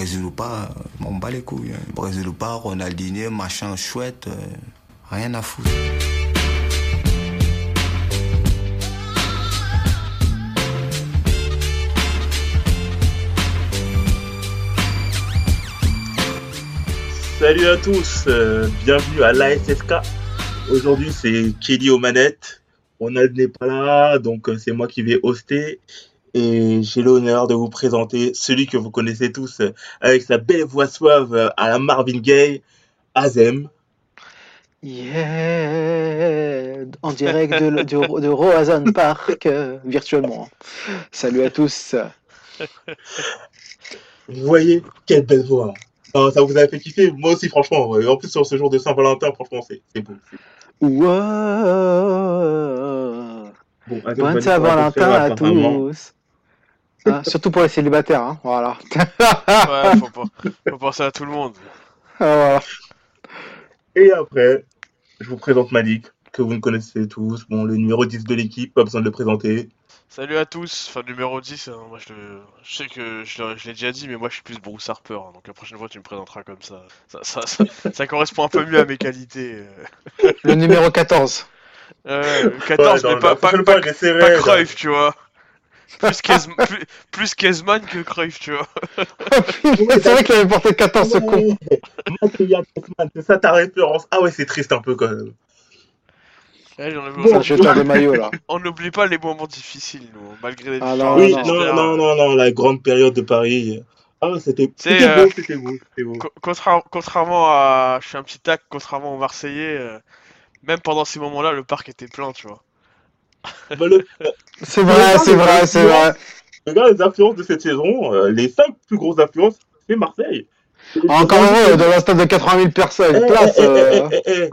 Brésil ou pas, on bat les couilles. Hein. Brésil ou pas, Ronaldinho, machin chouette, rien à foutre. Salut à tous, euh, bienvenue à l'ASSK. Aujourd'hui c'est Kelly aux manettes. Ronald n'est pas là, donc euh, c'est moi qui vais hoster. Et j'ai l'honneur de vous présenter celui que vous connaissez tous euh, avec sa belle voix suave à la Marvin Gaye, Azem. Yeah, en direct de, de, Park, virtuellement. Salut à tous. Vous voyez, quelle belle voix ça vous a fait kiffer Moi aussi, franchement. En plus, sur ce jour de Saint-Valentin, franchement, c'est beau. Wow. Bon, Bonne Saint-Valentin à tous. Ah, surtout pour les célibataires, hein, voilà. ouais, faut, faut, penser à tout le monde. Ah, Et après, je vous présente Malik, que vous ne connaissez tous. Bon, le numéro 10 de l'équipe, pas besoin de le présenter. Salut à tous, enfin numéro 10, hein, moi je, je, sais que je, l'ai déjà dit, mais moi je suis plus Bruce Harper, hein, donc la prochaine fois tu me présenteras comme ça. Ça, ça, ça, correspond un peu mieux à mes qualités. Euh. Le numéro 14. Euh, 14, mais pas, pas, pas, pas Cruyff, tu vois. Plus, Kezman, que Cruyff, tu vois. c'est vrai qu'il avait porté 14 ce con. C'est ça ta référence. Ah ouais, c'est triste un peu quand même. On n'oublie pas les moments difficiles, nous, malgré les ah, non, oui, non, non, non, non, la grande période de Paris. Ah, c'était beau, euh, c'était beau, beau. contrairement à. Je suis un petit tac, contrairement aux Marseillais, euh, même pendant ces moments-là, le parc était plein, tu vois. Bah, c'est vrai, c'est vrai, c'est vrai. Regarde les influences de cette saison, euh, les 5 plus grosses influences, c'est Marseille. Encore heureux, dans un stade de 80 000 personnes, eh, place. Eh, eh,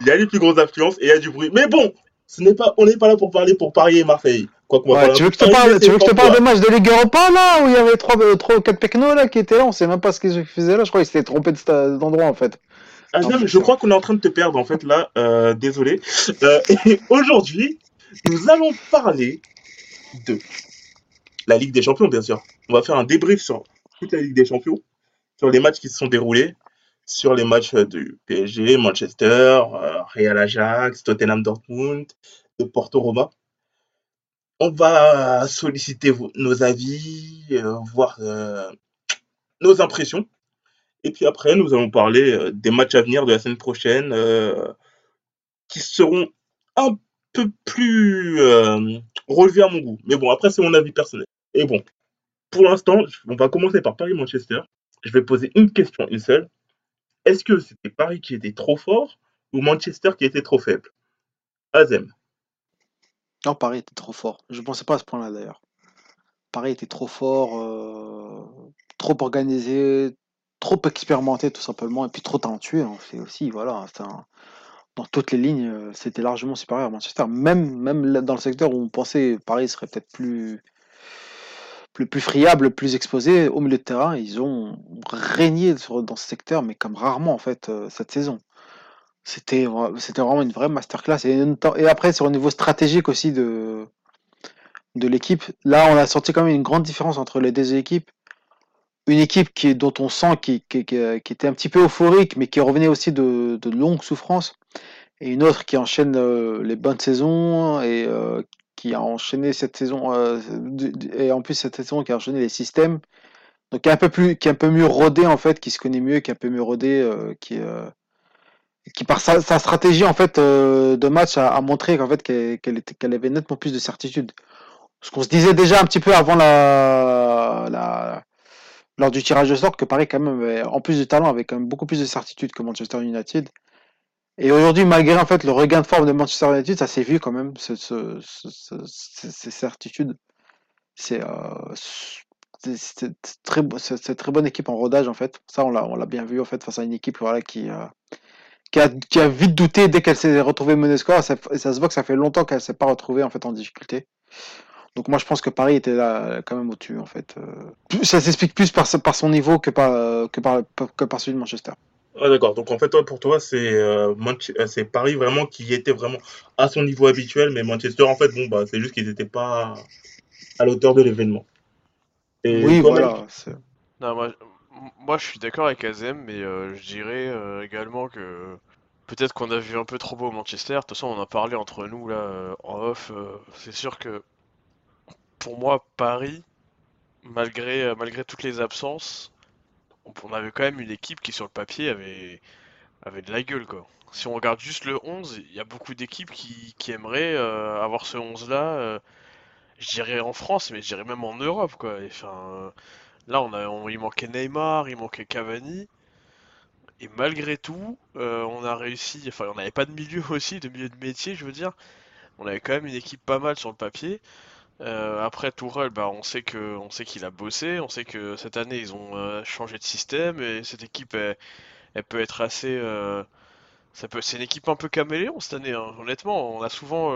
il y a les plus grosses influences et il y a du bruit. Mais bon, ce n'est pas, on n'est pas là pour parler pour parier Marseille. Quoi que tu veux que je te parle, tu veux que je te parle des matchs de Ligue Europa là où il y avait 3, ou 4 pecnos là qui étaient là, on sait même pas ce qu'ils faisaient là, je crois qu'ils s'étaient trompés d'endroit en fait. Ah, non, mais je crois qu'on est en train de te perdre en fait là, euh, désolé. Euh, aujourd'hui, nous allons parler de la Ligue des Champions bien sûr. On va faire un débrief sur toute la Ligue des Champions, sur les matchs qui se sont déroulés, sur les matchs euh, du PSG, Manchester, euh, Real Ajax, Tottenham Dortmund, de Porto Roma. On va solliciter nos avis, euh, voir nos impressions. Et puis après, nous allons parler des matchs à venir de la semaine prochaine qui seront un plus relevés à mon goût. Mais bon, après, c'est mon avis personnel. Et bon, pour l'instant, on va commencer par Paris-Manchester. Je vais poser une question, une seule. Est-ce que c'était Paris qui était trop fort ou Manchester qui était trop faible? Azem. Non, Paris était trop fort. Je ne pensais pas à ce point-là d'ailleurs. Paris était trop fort, euh, trop organisé, trop expérimenté tout simplement, et puis trop talentueux. Hein. C'est aussi, voilà, dans toutes les lignes, euh, c'était largement supérieur à Manchester. Même, dans le secteur où on pensait Paris serait peut-être plus, plus, plus friable, plus exposé au milieu de terrain. Ils ont régné dans ce secteur, mais comme rarement en fait euh, cette saison. C'était vraiment une vraie masterclass. Et, après, sur au niveau stratégique aussi de, de l'équipe, là, on a senti quand même une grande différence entre les deux équipes. Une équipe qui, dont on sent qui, qui, qui, était un petit peu euphorique, mais qui revenait aussi de, de longues souffrances. Et une autre qui enchaîne euh, les bonnes saisons et euh, qui a enchaîné cette saison, euh, et en plus cette saison qui a enchaîné les systèmes, donc qui est un peu plus, qui est un peu mieux rodé en fait, qui se connaît mieux, qui est un peu mieux rodé, euh, qui, euh, qui par sa, stratégie en fait de match a, montré qu'en fait qu'elle était, qu'elle avait nettement plus de certitude. Ce qu'on se disait déjà un petit peu avant la lors du tirage de sort que Paris quand même en plus de talent avait beaucoup plus de certitude que Manchester United. Et aujourd'hui, malgré en fait le regain de forme de Manchester United, ça s'est vu quand même, ce, ce, ces certitudes. C'est euh, très, bonne équipe en rodage en fait. Ça, on l'a, bien vu en fait face à une équipe euh, qui, a, vite douté dès qu'elle s'est retrouvée menée score. Ça, ça se voit que ça fait longtemps qu'elle s'est pas retrouvée en difficulté. Donc moi je pense que Paris était là quand même au-dessus en fait. Euh. Ça s'explique plus par, par son niveau que par, que par, que par celui de Manchester. Ah, d'accord. Donc en fait, toi, pour toi, c'est euh, euh, c'est Paris vraiment qui était vraiment à son niveau habituel, mais Manchester, en fait, bon, bah, c'est juste qu'ils n'étaient pas à l'auteur de l'événement. Oui, voilà. Non, moi, Moi, je suis d'accord avec Azem, mais euh, je dirais euh, également que peut-être qu'on a vu un peu trop beau Manchester. De toute façon, on en a parlé entre nous là euh, en off. euh, c'est sûr que pour moi, Paris, malgré euh, malgré toutes les absences, on, avait quand même une équipe qui sur le papier avait avait de la gueule quoi. Si on regarde juste le 11, il y a beaucoup d'équipes qui, qui aimeraient euh, avoir ce 11 là. euh, je dirais en France, mais je dirais même en Europe quoi. Là, on a, il manquait Neymar, il manquait Cavani. Et malgré tout, on a réussi, enfin on n'avait pas de milieu aussi, de milieu de métier je veux dire, on avait quand même une équipe pas mal sur le papier. Euh, après Tourelle, bah, on sait que, on sait qu'il a bossé, on sait que cette année ils ont euh, changé de système et cette équipe elle, peut être assez, euh, c'est une équipe un peu caméléon cette année, hein. Honnêtement, on a souvent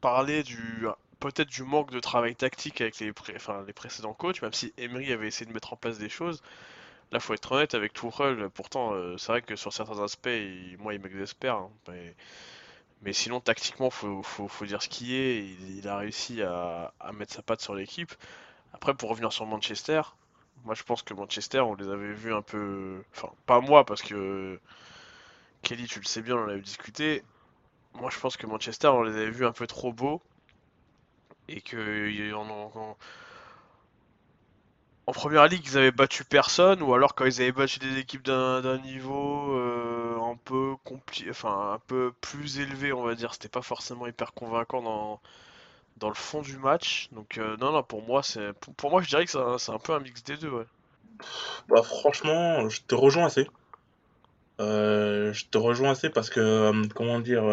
parlé du, peut-être du manque de travail tactique avec les, les précédents coachs, même si Emery avait essayé de mettre en place des choses. Là, faut être honnête avec Tuchel. Pourtant, c'est vrai que sur certains aspects, moi, il m'exaspère. hein, mais, mais sinon, tactiquement, faut, faut, faut dire ce qui est. Il, il a réussi à, à mettre sa patte sur l'équipe. Après, pour revenir sur Manchester, moi, je pense que Manchester, on les avait vus un peu. Enfin, pas moi, parce que Kelly, tu le sais bien, on en avait discuté. Moi, je pense que Manchester, on les avait vus un peu trop beaux. Et que y- en, en- en première ligue, ils avaient battu personne, ou alors quand ils avaient battu des équipes d'un niveau euh, un peu compli- enfin un peu plus élevé, on va dire, c'était pas forcément hyper convaincant dans, dans le fond du match. Donc euh, non, non, pour moi, c'est pour, moi, je dirais que c'est un, peu un mix des deux, ouais. Bah, franchement, je te rejoins assez. Euh, je te rejoins assez parce que, comment dire,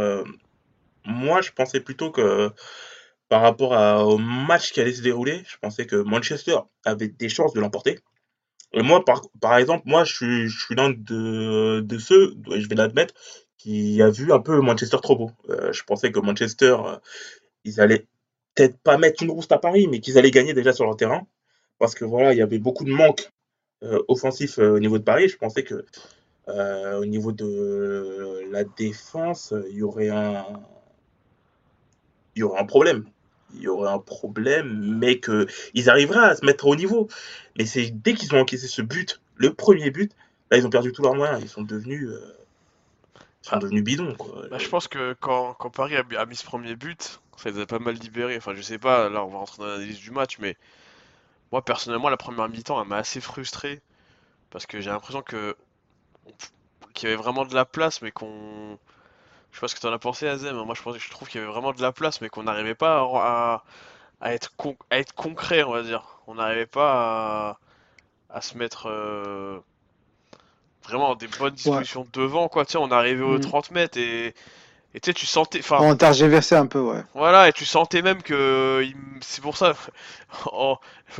moi, je pensais plutôt que par rapport à- au match qui allait se dérouler, je pensais que Manchester avait des chances de l'emporter. Et moi, par, exemple, moi, je suis, l'un de, ceux, je vais l'admettre, qui a vu un peu Manchester trop beau. Euh, je pensais que Manchester, euh, ils allaient peut-être pas mettre une rouste à Paris, mais qu'ils allaient gagner déjà sur leur terrain. Parce que voilà, il y avait beaucoup de manques euh, offensifs euh, au niveau de Paris. Je pensais que au niveau de la défense, il y aurait un, il y aurait un problème. Il y aurait un problème, mais que ils arriveraient à se mettre au niveau. Mais c'est dès qu'ils ont encaissé ce but, le premier but, là ils ont perdu tous leurs moyens. Ils sont devenus, euh, devenus bidons bah, je pense que quand, quand Paris a, mis ce premier but, ça les a pas mal libérés. Enfin, je sais pas, là, on va rentrer dans l'analyse du match, mais moi, personnellement, la première mi-temps, elle m'a assez frustré. Parce que j'ai l'impression que qu'il y avait vraiment de la place, mais qu'on. Je sais pas ce que t'en as pensé, Azem. hein. Moi, je pense, je trouve qu'il y avait vraiment de la place, mais qu'on n'arrivait pas à, à- à être con- à être concret, on va dire. On n'arrivait pas à, à se mettre euh, vraiment dans des bonnes Ouais. dispositions devant, quoi. Tiens, on arrivait aux Mm. 30 mètres et et tu sais, tu sentais. Enfin, On un peu, ouais. voilà, et tu sentais même que c'est pour ça.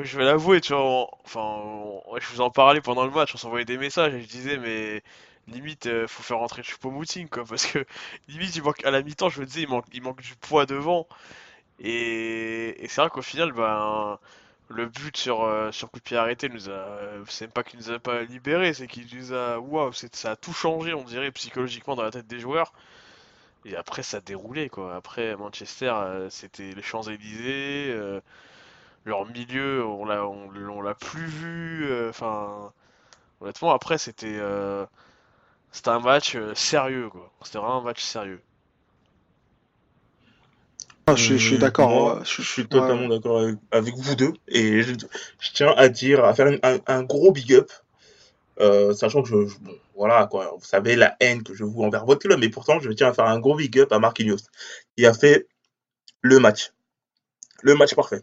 je vais l'avouer, tu vois. en- Enfin, on- je vous en parlais pendant le match, on s'envoyait des messages et je disais, mais limite, euh, faut faire rentrer Choupo-Moting, quoi, parce que limite, il manque à la mi-temps, je me disais, il manque, il manque du poids devant. Et, c'est vrai qu'au final, ben, le but sur, euh, sur coup de pied arrêté nous a, c'est pas qu'il nous a pas libérés, c'est qu'il nous a, waouh, ça a tout changé, on dirait, psychologiquement dans la tête des joueurs. Et après, ça a déroulé, quoi. Après, Manchester, euh, c'était les Champs-Élysées, euh, leur milieu, on l'a, on, l'a plus vu. euh, Enfin, honnêtement, après, c'était, c'était un match euh, sérieux, quoi. C'était vraiment un match sérieux. Ah, je, suis- je suis d'accord. Je je- suis totalement ouais. d'accord avec, avec vous deux. Et je, je tiens à dire, à faire un, un gros big up Euh, sachant que je, je- bon, voilà quoi, vous savez la haine que je vous envers votre club, mais pourtant je tiens à faire un gros big up à Marquinhos, qui a fait le match, le match parfait.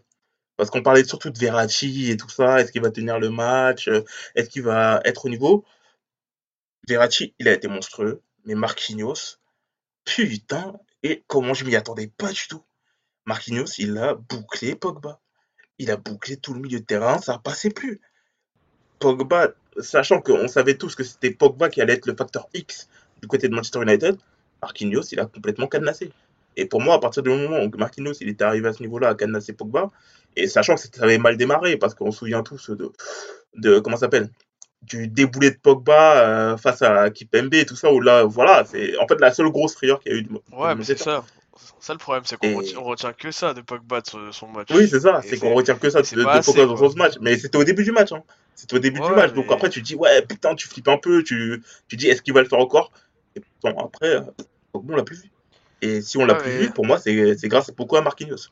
Parce qu'on parlait surtout de Verratti et tout ça, est-ce qu'il va tenir le match, euh, est-ce qu'il va être au niveau? Verratti, il a été monstrueux, mais Marquinhos, putain, et comment je m'y attendais pas du tout. Marquinhos, il a bouclé Pogba, il a bouclé tout le milieu de terrain, ça passait plus. Pogba, sachant qu'on savait tous que c'était Pogba qui allait être le facteur X du côté de Manchester United, Marquinhos, il a complètement cadenassé. Et pour moi, à partir du moment où Marquinhos il était arrivé à ce niveau-là à cadenasser Pogba, et sachant que ça avait mal démarré, parce qu'on se souvient tous de, de comment s'appelle? Du déboulé de Pogba euh, face à Kipembe et tout ça, où là, voilà, c'est en fait la seule grosse frayeur qu'il y a eu de, Ouais, de mais c'est ça. Ça, le problème, c'est qu'on Et- retient, retient que ça de Pogba de son, son match. Oui, c'est ça, c'est qu'on retient que ça de, de Pogba assez, dans ce match, mais c'était au début du match. hein. C'était au début du match. Donc après, tu dis, ouais, putain, tu flippes un peu. Tu, tu dis, est-ce qu'il va le faire encore? Et pourtant, après, euh, Pogba, on l'a plus vu. Et si on l'a Ouais, plus mais- vu, pour moi, c'est grâce beaucoup à Marquinhos.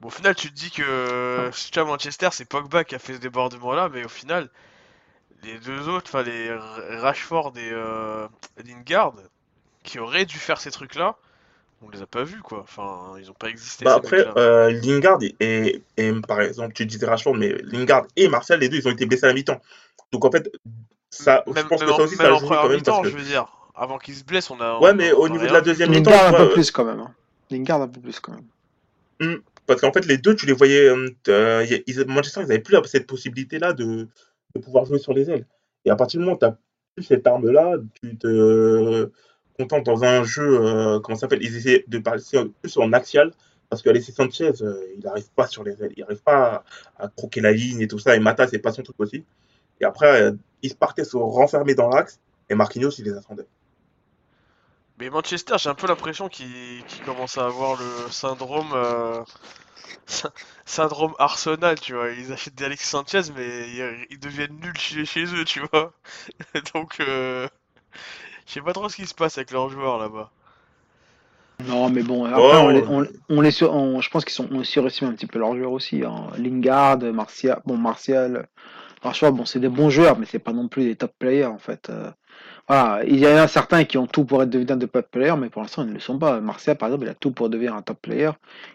Bon, au final, tu te dis que si tu as Manchester, c'est Pogba qui a fait ce débordement-là, mais au final, les deux autres, enfin les Rashford et euh, Lingard, qui auraient dû faire ces trucs-là, on les a pas vus, quoi. Enfin, ils ont pas existé. Bah après, euh, Lingard et, et, et, par exemple, tu disais Rashford, mais Lingard et Martial, les deux, ils ont été blessés à la mi-temps. Donc en fait, ça, je même, pense même que en, ça aussi, même ça a en joué première quand même parce mi-temps, que. je veux dire. Avant qu'ils se blessent, on a. Ouais, on mais au niveau de la deuxième mi-temps, Lingard un tu vois, peu plus quand même. hein. Lingard un peu plus quand même. Parce qu'en fait, les deux, tu les voyais. euh, euh, y a- ils- Manchester, ils n'avaient plus cette possibilité-là de, de pouvoir jouer sur les ailes. Et à partir du moment où tu n'as plus cette arme-là, tu te contentes dans un jeu. euh, comment ça s'appelle Ils essaient de passer plus en axial. Parce qu'Alexis Sanchez, euh, il n'arrive pas sur les ailes. Il n'arrive pas à, croquer la ligne et tout ça. Et Mata, c'est pas son truc aussi. Et après, euh, ils se partaient se renfermer dans l'axe. Et Marquinhos, il les attendait. Mais Manchester, j'ai un peu l'impression qu'ils qu'ils commencent à avoir le syndrome. euh, syndrome Arsenal, tu vois. Ils achètent des Alexis Sanchez, mais ils, ils deviennent nuls chez, chez eux, tu vois. Donc, euh, je sais pas trop ce qui se passe avec leurs joueurs là-bas. Non, mais bon, après, Ouais, on les, on, on les sur- on- je pense qu'ils sont on surestime un petit peu leurs joueurs aussi. Hein. Lingard, Martial, bon, Martial, Rashford, bon, c'est des bons joueurs, mais c'est pas non plus des top players en fait. Euh, voilà, il y en a certains qui ont tout pour être devenir des top players, mais pour l'instant, ils ne le sont pas. Martial, par exemple, il a tout pour devenir un top player.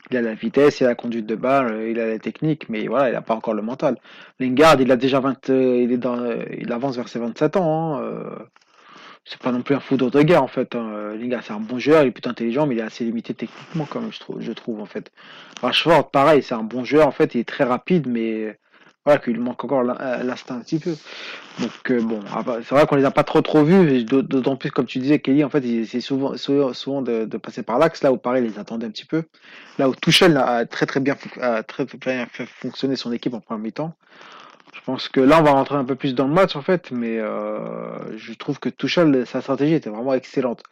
Il a la vitesse, il a la conduite de balle, euh, il a la technique, mais voilà, il n'a pas encore le mental. Lingard, il a déjà 20, euh, il est dans, euh, il avance vers ses 27 ans. hein, euh, c'est pas non plus un foudre de guerre en fait. Hein. Lingard, c'est un bon joueur, il est plutôt intelligent, mais il est assez limité techniquement même, je trouve, je trouve en fait. Rashford, pareil, c'est un bon joueur en fait, il est très rapide, mais voilà qu'il manque encore euh, l'instinct un petit peu. Donc euh, bon, ah bah, c'est vrai qu'on les a pas trop trop vus, d'autant plus comme tu disais, Kelly, en fait, il c'est souvent souvent, de, passer par l'axe, là où pareil, les attendaient un petit peu. Là où Tuchel a très très bien, a très, bien fait fonctionner son équipe en première mi-temps. Je pense que là, on va rentrer un peu plus dans le match, en fait, mais euh, je trouve que Tuchel, sa stratégie était vraiment excellente.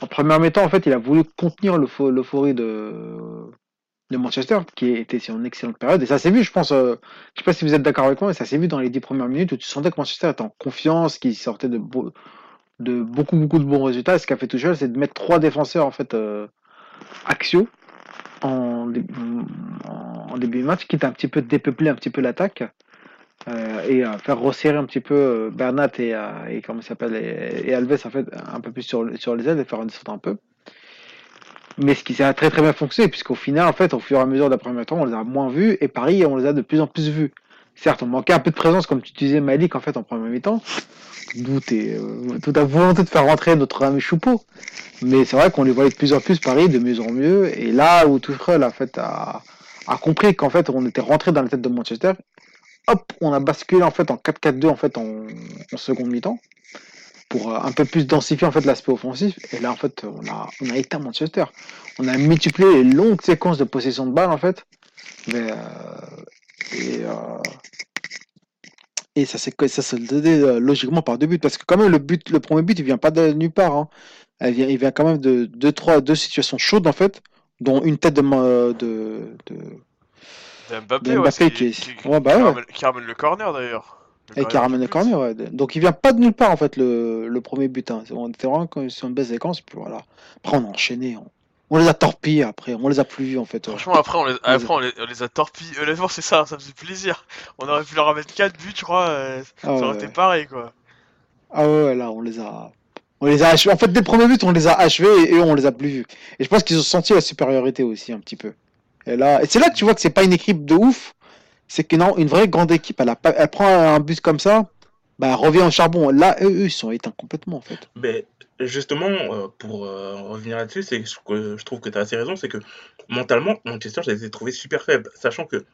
En première mi-temps, en fait, il a voulu contenir l'eupho- l'euphorie de, de Manchester, qui était sur une excellente période, et ça s'est vu, je pense, euh, je sais pas si vous êtes d'accord avec moi, mais ça s'est vu dans les dix premières minutes où tu sentais que Manchester était en confiance, qu'il sortait de, de beaucoup, beaucoup de bons résultats. Et ce qu'a fait Tuchel, c'est de mettre trois défenseurs, en fait, euh, axiaux en, dé- en, en début de match, quitte à un petit peu dépeupler un petit peu l'attaque euh, et faire resserrer un petit peu euh, Bernat et, euh, comment s'appelle et, et Alves en fait un peu plus sur, sur les ailes et faire redescendre un peu. Mais ce qui s'est très très bien fonctionné puisqu'au final en fait au fur et à mesure de la première temps on les a moins vus et Paris on les a de plus en plus vus. Certes on manquait un peu de présence comme tu disais Malik en fait en première mi-temps. D'où euh, toute la volonté de faire rentrer notre ami Choupeau. Mais c'est vrai qu'on les voyait de plus en plus Paris, de mieux en mieux. Et là où Tuchel en fait a, a compris qu'en fait on était rentré dans la tête de Manchester, hop, on a basculé en fait en 4-4-2 en fait en, en seconde mi-temps pour euh, un peu plus densifier en fait l'aspect offensif. Et là en fait on a on a éteint Manchester. On a multiplié les longues séquences de possession de balle en fait. Mais, euh, et euh, et ça s'est ça se donnait logiquement par deux buts parce que quand même le but le premier but il vient pas de nulle part. Hein. Elle vient, il vient quand même de deux trois deux situations chaudes en fait, dont une tête de ma- de, de De Mbappé, De qui qui, ouais, bah qui ouais. qui ramène le corner d'ailleurs. Et qui le du but. corner, ouais. Donc il vient pas de nulle part en fait le, le premier but. Hein. On était vraiment sur une belle séquence, puis voilà. Après on a enchaîné. On, on les a torpillés après, on les a plus vus en fait. Franchement, après, on les, après, on les, on les a torpillés. Honnêtement, c'est ça, ça me fait plaisir. On aurait pu leur mettre 4 buts, je crois. euh, Ah ça aurait été ouais. pareil, quoi. Ah ouais, là on les a. On les a achevés. En fait, dès le premier but, on les a achevés et eux, on les a plus vus. Et je pense qu'ils ont senti la supériorité aussi un petit peu. Et là, et c'est là que tu vois que c'est pas une équipe de ouf. C'est que non, une vraie grande équipe, elle, prend un but comme ça, bah, elle revient au charbon. Là, eux, ils sont éteints complètement en fait. Mais justement, euh, pour euh, revenir là-dessus, c'est que je trouve que tu as assez raison, c'est que mentalement, Manchester, je les ai trouvés super faibles, sachant que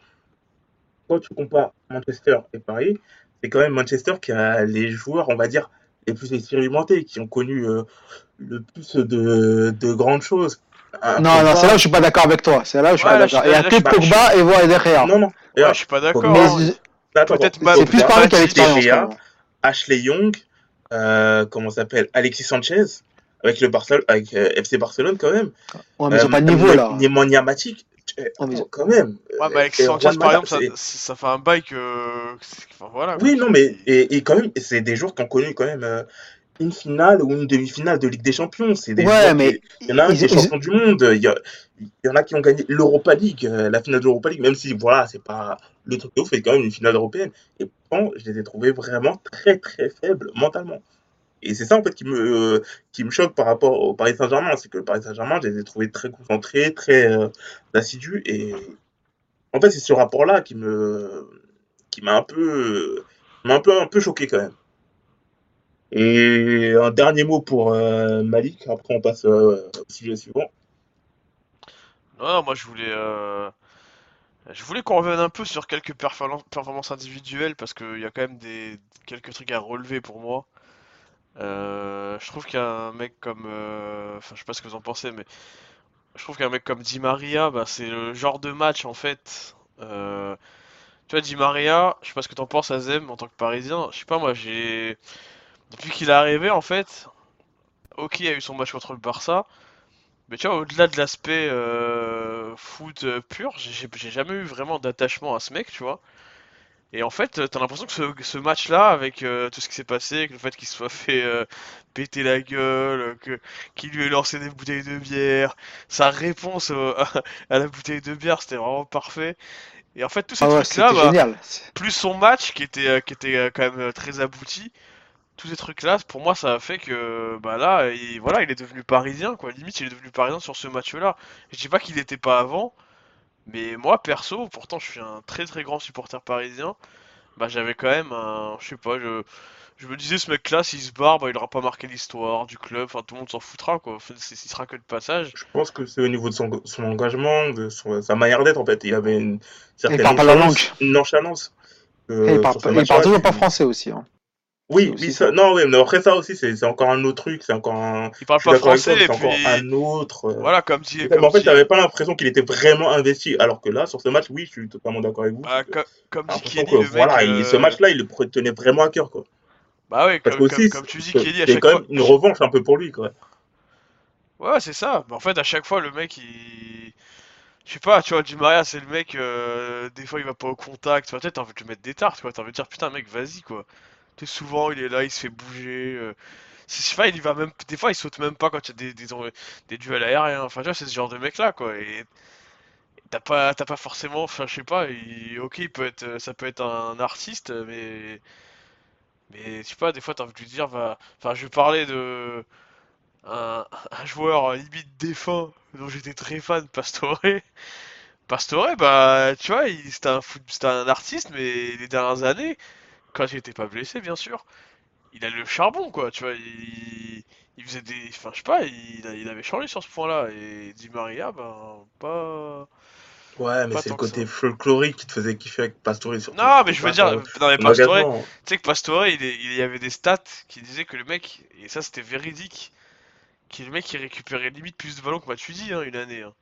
quand tu compares Manchester et Paris, c'est quand même Manchester qui a les joueurs, on va dire, les plus expérimentés, qui ont connu euh, le plus de grandes choses. Un Non, non, c'est là où je suis pas d'accord avec toi. C'est là où je suis Ouais, pas d'accord. Il y a que Pogba et voilà derrière. Non, non. Ouais, je suis pas d'accord. Mais- hein. Ma- c'est plus a Matic, l'expérience. Ashley Young, euh, comment ça s'appelle? Alexis Sanchez, avec le Barcelone, avec euh, FC Barcelone quand même. Ouais, mais ils ont Euh, pas de niveau là. Nemanja Matic, Oh, mais- quand même. Ouais, mais Et Sanchez, par exemple, ça, fait un bail que. Enfin, voilà. Oui, non, mais et, et quand même, c'est des joueurs qui ont connu quand même euh, une finale ou une demi-finale de Ligue des Champions. C'est des Ouais, mais il y en a un qui est champion du monde. Il y, a- il y en a qui ont gagné l'Europa League, euh, la finale de l'Europa League, même si voilà, c'est pas le truc de ouf, c'est quand même une finale européenne. Et pourtant, je les ai trouvés vraiment très très faibles mentalement. Et c'est ça en fait qui me euh, qui me choque par rapport au Paris Saint-Germain, c'est que le Paris Saint-Germain, je les ai trouvés très concentrés, très euh, assidus. Et en fait, c'est ce rapport-là qui me qui m'a un peu m'a un peu un peu choqué quand même. Et un dernier mot pour euh, Malik, après on passe euh, au sujet suivant. Non, moi je voulais. euh, Je voulais qu'on revienne un peu sur quelques performan- performances individuelles parce qu'il y a quand même des quelques trucs à relever pour moi. Je trouve qu'un mec comme. Enfin, je sais pas ce que vous en pensez, mais je trouve qu'un mec comme Di Maria, bah, c'est le genre de match en fait. Tu vois, Di Maria, je sais pas ce que t'en penses, Azem, en tant que Parisien. Je sais pas, moi j'ai. Depuis qu'il est arrivé, en fait, ok, il y a eu son match contre le Barça. Mais tu vois, au-delà de l'aspect euh, foot pur, j'ai jamais eu vraiment d'attachement à ce mec, tu vois. Et en fait, t'as l'impression que ce, match-là, avec euh, tout ce qui s'est passé, avec le fait qu'il se soit fait euh, péter la gueule, que qu'il lui ait lancé des bouteilles de bière, sa réponse euh, à, à la bouteille de bière, c'était vraiment parfait. Et en fait, tous ces Ah ouais, trucs-là, bah, plus son match qui était, qui était quand même très abouti, tous ces trucs-là, pour moi, ça a fait que bah là, il, voilà, il est devenu parisien, quoi. Limite, il est devenu parisien sur ce match-là. Je dis pas qu'il n'était pas avant, mais moi, perso, pourtant, je suis un très très grand supporter parisien. Bah, j'avais quand même un, je sais pas, je, je me disais, ce mec-là, s'il se barre, bah, il aura pas marqué l'histoire du club. Enfin, tout le monde s'en foutra, quoi. Enfin, c'est- il sera que de passage. Je pense que c'est au niveau de son, son engagement, de son- sa manière d'être en fait. Il avait une certaine parle pas la nonchalance. Une nonchalance euh, Et il parle, il parle toujours pas français aussi. hein. Oui, oui, ça, non, oui, mais après ça aussi, c'est encore un autre truc, c'est encore un. Il parle pas français, mais c'est encore un autre. euh, voilà, comme dit, Mais comme en fait, t'avais pas l'impression qu'il était vraiment investi, alors que là, sur ce match, oui, je suis totalement d'accord avec vous. bah, comme dit Kelly, que le mec, voilà, il- ce euh, match-là, il le tenait vraiment à cœur, quoi. Bah ouais, Parce comme, que aussi, comme, comme tu dis, c'est Kelly, à c'est chaque quand fois. même une revanche un peu pour lui, quoi. Ouais, c'est ça. Mais en fait, à chaque fois, le mec, il. Je sais pas, tu vois, Di Maria, c'est le mec, euh, des fois, il va pas au contact. Tu vois, peut-être t'as envie de lui mettre des tartes, quoi. T'as envie de dire, putain, mec, vas-y, quoi. Souvent, il est là, il se fait bouger. euh, pas, il y va même. Des fois, il saute même pas quand il y a des, des, des duels aériens. Enfin, tu vois, c'est ce genre de mec-là, quoi. Et. T'as pas, t'as pas forcément, enfin je sais pas, il- ok, il peut être, ça peut être un artiste, mais, mais je sais pas, des fois t'as envie de lui dire, va, enfin je parler de, un, joueur limite défunt dont j'étais très fan, Pastore. Pastore, bah, tu vois, il- c'était un, foot- un artiste, mais les dernières années, quand il était pas blessé, bien sûr, il a le charbon, quoi, tu vois, il, il faisait des, enfin, je sais pas, il, avait changé sur ce point-là, et Di Maria, ben, pas... Ouais, mais c'est le côté folklorique qui te faisait kiffer avec Pastore, surtout. Non, mais je veux dire, pas non mais son Pastore, tu sais que Pastore, il, est- il y avait des stats qui disaient que le mec, et ça c'était véridique, que le mec il récupérait limite plus de ballons que Matuidi hein, une année. hein.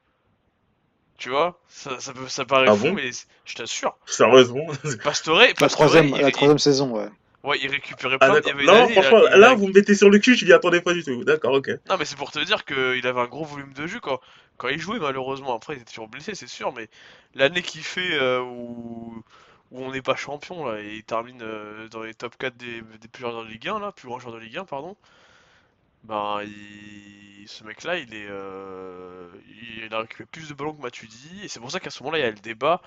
Tu vois, ça, ça, peut, ça paraît Ah fou, bon mais je t'assure. Sérieusement. Pastore, La Pastore, troisième, il, la il- troisième saison, ouais. ouais, il récupérait Ah, il avait une Non, année, franchement, il a- là, vous me mettez sur le cul, je m'y attendais pas du tout. D'accord, ok. Non, mais c'est pour te dire qu'il avait un gros volume de jeu quand, quand il jouait, malheureusement. Après, il était toujours blessé, c'est sûr, mais l'année qu'il fait euh, où, où on n'est pas champion, là, et il termine euh, dans les top 4 des, des plus joueurs de Ligue 1, là, plus grands joueurs de Ligue 1, pardon, ben, il- ce mec-là, il est, euh, il a récupéré plus de ballons que Matuidi, et c'est pour ça qu'à ce moment-là, il y a le débat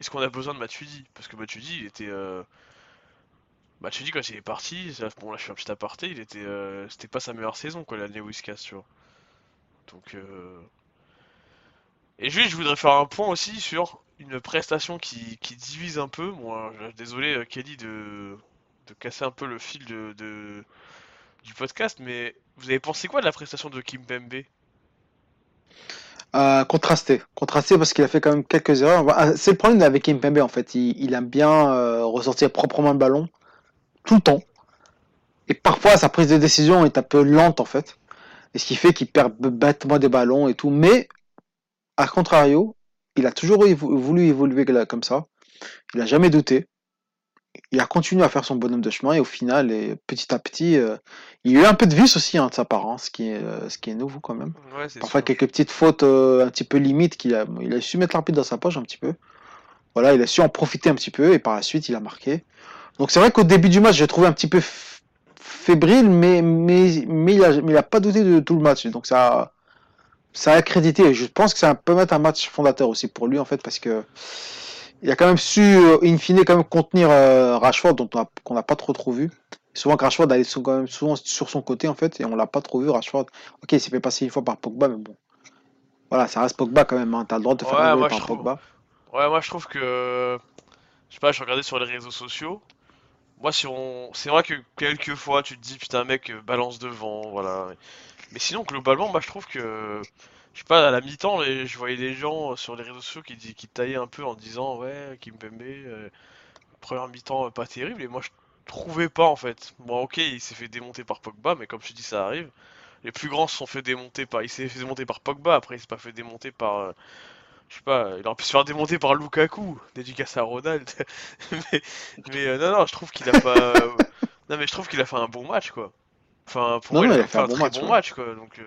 est-ce qu'on a besoin de Matuidi? Parce que Matuidi, il était. Euh... Matuidi, quand il est parti, bon, là, je fais un petit aparté, il était, euh, c'était pas sa meilleure saison, quoi, l'année où il se casse, tu vois. Donc, euh... Et juste, je voudrais faire un point aussi sur une prestation qui, divise un peu. Moi, je- désolé, euh, Kelly, de, de casser un peu le fil de- du podcast, mais vous avez pensé quoi de la prestation de Kim Pembe Euh, contrasté. Contrasté parce qu'il a fait quand même quelques erreurs. Ah, C'est le problème avec Kimpembe en fait. Il, aime bien euh, ressortir proprement le ballon tout le temps. Et parfois sa prise de décision est un peu lente en fait. Et ce qui fait qu'il perd bêtement des ballons et tout. Mais à contrario, il a toujours voulu évoluer comme ça. Il a jamais douté. Il a continué à faire son bonhomme de chemin et au final, et petit à petit, euh, il y a eu un peu de vice aussi hein, de sa part, hein, ce, qui est, euh, ce qui est nouveau quand même. Ouais, Parfois sûr. quelques petites fautes euh, un petit peu limites qu'il a, il a su mettre l'arbitre dans sa poche un petit peu. Voilà, il a su en profiter un petit peu et par la suite il a marqué. Donc c'est vrai qu'au début du match, j'ai trouvé un petit peu fébrile, mais, mais, mais, il a, mais il a pas douté de tout le match. Donc ça, ça a crédité. Je pense que ça peut mettre un match fondateur aussi pour lui en fait parce que il a quand même su, euh, in fine, quand même contenir euh, Rashford, dont on a- qu'on n'a pas trop trop vu. Souvent que Rashford allait quand même souvent sur son côté en fait et on l'a pas trop vu Rashford. Ok, il s'est fait passer une fois par Pogba, mais bon. Voilà, ça reste Pogba quand même. Hein. T'as le droit de te faire moi, par trouve- Pogba. Ouais, moi je trouve que. Je sais pas, je regardais sur les réseaux sociaux. Moi, si on. C'est vrai que quelques fois tu te dis, putain, mec, balance devant, voilà. Mais sinon, globalement, moi je trouve que. Je sais pas, à la mi-temps, je voyais des gens sur les réseaux sociaux qui, taillaient un peu en disant, ouais, Kimpembe, euh, première mi-temps euh, pas terrible, et moi je trouvais pas en fait. Bon, ok, il s'est fait démonter par Pogba, mais comme je te dis, ça arrive. Les plus grands se sont fait démonter par. Il s'est fait démonter par Pogba, après il s'est pas fait démonter par. euh, je sais pas, il aurait pu se faire démonter par Lukaku, dédicace à Ronald. mais mais euh, non, non, je trouve qu'il a pas. non, mais je trouve qu'il a fait un bon match, quoi. Enfin, pour Non, moi, il a fait un, bon très match, bon match, quoi. Donc,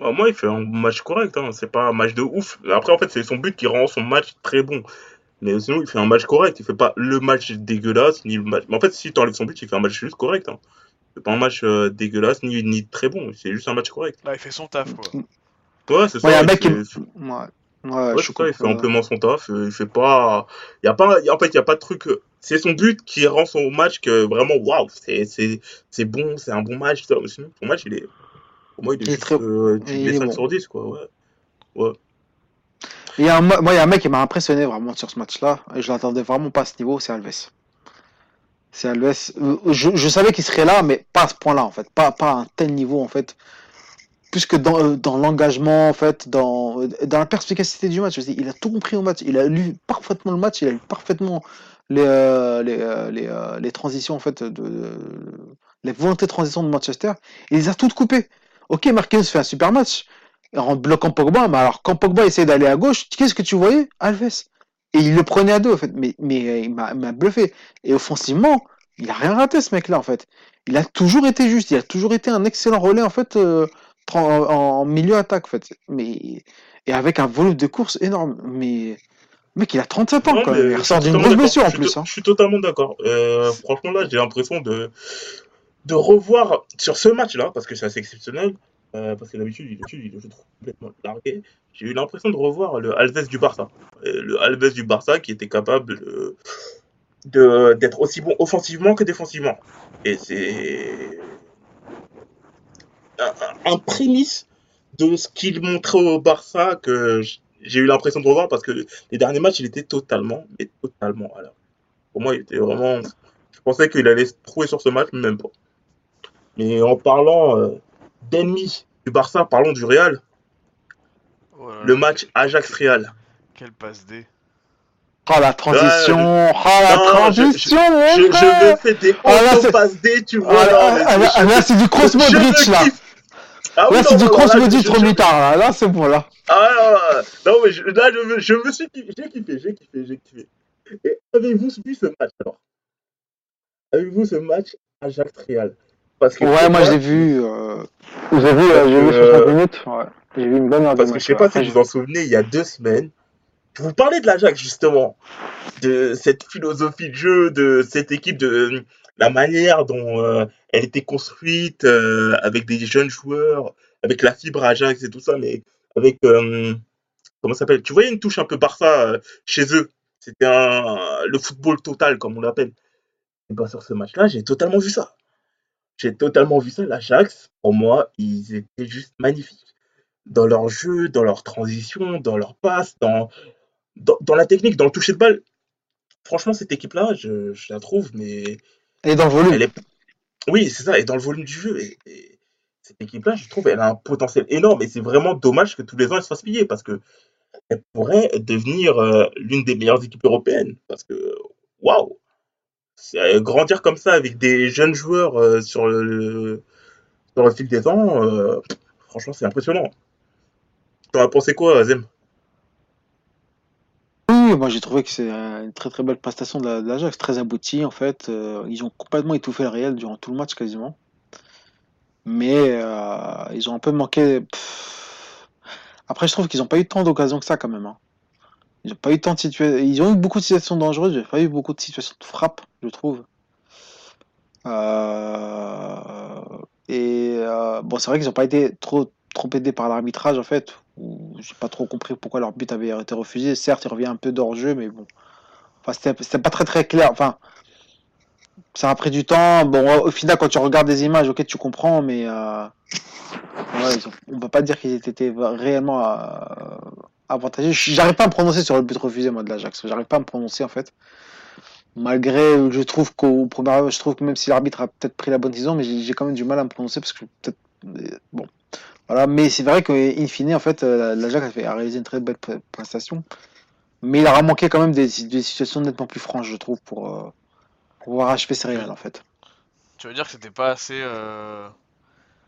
euh, Ah, moi, il fait un match correct. Hein. C'est pas un match de ouf. Après, en fait, c'est son but qui rend son match très bon. Mais sinon, il fait un match correct. Il fait pas le match dégueulasse, ni le match. Mais en fait, si tu enlèves son but, il fait un match juste correct. Hein. C'est pas un match euh, dégueulasse, ni, ni très bon. C'est juste un match correct. là, il fait son taf, quoi. Ouais, c'est ça. Ouais, y a un il mec qui. fait- Ouais, ouais, Ouais, je ça, il fait amplement son taf. euh, Il fait pas. Il y a pas. En fait, il y a pas de truc. euh, C'est son but qui rend son match que vraiment, waouh, c'est c'est c'est bon, c'est un bon match. sinon, son match, il est. Moi, il est Il est juste. très- euh, il mets est 5 bon. sur 10, quoi. Ouais. Il y a un, mo- moi, il y a un mec qui m'a impressionné vraiment sur ce match-là, et je l'attendais vraiment pas à ce niveau, c'est Alves. C'est Alves. Euh, Je, je savais qu'il serait là, mais pas à ce point-là, en fait. Pas, pas à un tel niveau, en fait. Plus que dans, euh, dans l'engagement, en fait, dans, euh, dans la perspicacité du match. Je dis, il a tout compris au match. Il a lu parfaitement le match, il a lu parfaitement les, euh, les, euh, les, euh, les transitions, en fait, de, de- les volontés de transition de Manchester. Il les a toutes coupées. Ok, Marquinhos fait un super match en bloquant Pogba, mais alors quand Pogba essayait d'aller à gauche, qu'est-ce que tu voyais? Alves. Et il le prenait à deux, en fait. Mais, mais euh, il m'a bluffé. Et offensivement, il a rien raté, ce mec-là, en fait. Il a toujours été juste. Il a toujours été un excellent relais, en fait, euh, en, en milieu attaque, en fait. Mais, et avec un volume de course énorme. Mais, mec, il a 37 ans, quand même. Il ressort d'une grosse blessure, en plus. hein. Je suis totalement d'accord. Euh, franchement, là, j'ai l'impression de, de revoir sur ce match-là, parce que c'est assez exceptionnel, euh, parce que d'habitude, il, est complètement largué. J'ai eu l'impression de revoir le Alves du Barça. Le Alves du Barça qui était capable de- d'être aussi bon offensivement que défensivement. Et c'est un, un- prémisse de ce qu'il montrait au Barça que j'ai eu l'impression de revoir parce que les derniers matchs, il était totalement, mais totalement l'heure. Pour moi, il était vraiment. Je pensais qu'il allait se trouver sur ce match, mais même pas. Mais en parlant euh, d'ennemis du Barça, parlons du Real. Oh là Le là, match Ajax-Real. Quel passe D. Oh, la transition. Oh, la Non, je- transition, Je, mon je frère. me fais des Ah, là, tu Ah, vois. là, ah, là, je- ah, là, c'est du cross je Modric, là. Ah oui, Là, c'est du cross là, Modric je- trop je- mitard, là. Là, c'est bon, là. Ah non, non, non, mais je, là, je, me- je me suis j'ai kiffé, j'ai kiffé, j'ai kiffé. Et avez-vous vu ce match alors? Avez-vous ce match Ajax-Real? Parce que Ouais, moi, je l'ai vu. euh, J'ai vu, euh, j'ai vu que, 60 euh, minutes. Ouais. J'ai vu une bonne Parce que je sais pas si vous vous en souvenez, il y a deux semaines, vous parlais de l'Ajax justement, de cette philosophie de jeu, de cette équipe, de la manière dont euh, elle était construite, euh, avec des jeunes joueurs, avec la fibre Ajax et tout ça, mais avec, euh, comment ça s'appelle? Tu voyais une touche un peu Barça euh, chez eux? C'était le football total, comme on l'appelle. Et ben sur ce match-là, j'ai totalement vu ça. J'ai totalement vu ça. L'Ajax, pour moi, ils étaient juste magnifiques dans leur jeu, dans leur transition, dans leur passe, dans, dans, dans la technique, dans le toucher de balle. Franchement, cette équipe-là, je, je la trouve, mais Et dans le volume. elle est. Oui, c'est ça, et dans le volume du jeu. Et, et cette équipe-là, je trouve, elle a un potentiel énorme. Et c'est vraiment dommage que tous les ans, elle se fasse piller, parce que elle pourrait devenir euh, l'une des meilleures équipes européennes. Parce que, waouh! Euh, Grandir comme ça avec des jeunes joueurs euh, sur, le, sur le fil des ans, euh, franchement, c'est impressionnant. T'en as pensé quoi, Azem Oui, moi j'ai trouvé que c'est une très très belle prestation de la- de l'Ajax, très aboutie en fait. Ils ont complètement étouffé le Real durant tout le match quasiment. Mais ils ont un peu manqué. Après, je trouve qu'ils n'ont pas eu tant d'occasions que ça quand même. hein. Ils pas eu tant de situations. Ils ont eu beaucoup de situations dangereuses, mais pas eu beaucoup de situations de frappe, je trouve. Euh, Et euh, bon, c'est vrai qu'ils n'ont pas été trop trop aidés par l'arbitrage en fait. J'ai pas trop compris pourquoi leur but avait été refusé. Certes, il revient un peu d'hors jeu, mais bon. Enfin, c'était pas très très clair. Enfin, ça a pris du temps. Bon, au final, quand tu regardes des images, ok, tu comprends, mais euh, ouais, on peut pas dire qu'ils étaient réellement euh, avantagés. J'arrive pas à me prononcer sur le but refusé, moi, de l'Ajax. J'arrive pas à me prononcer, en fait. Malgré, je trouve qu'au premier je trouve que même si l'arbitre a peut-être pris la bonne décision, mais j'ai quand même du mal à me prononcer parce que peut-être. euh, Bon. Voilà, mais c'est vrai qu'in fine, en fait, euh, l'Ajax a, réalisé une très belle pre- prestation. Mais il aura manqué quand même des, situations nettement plus franches, je trouve, pour, euh, pouvoir achever ses réels, en fait. Tu veux dire que c'était pas assez.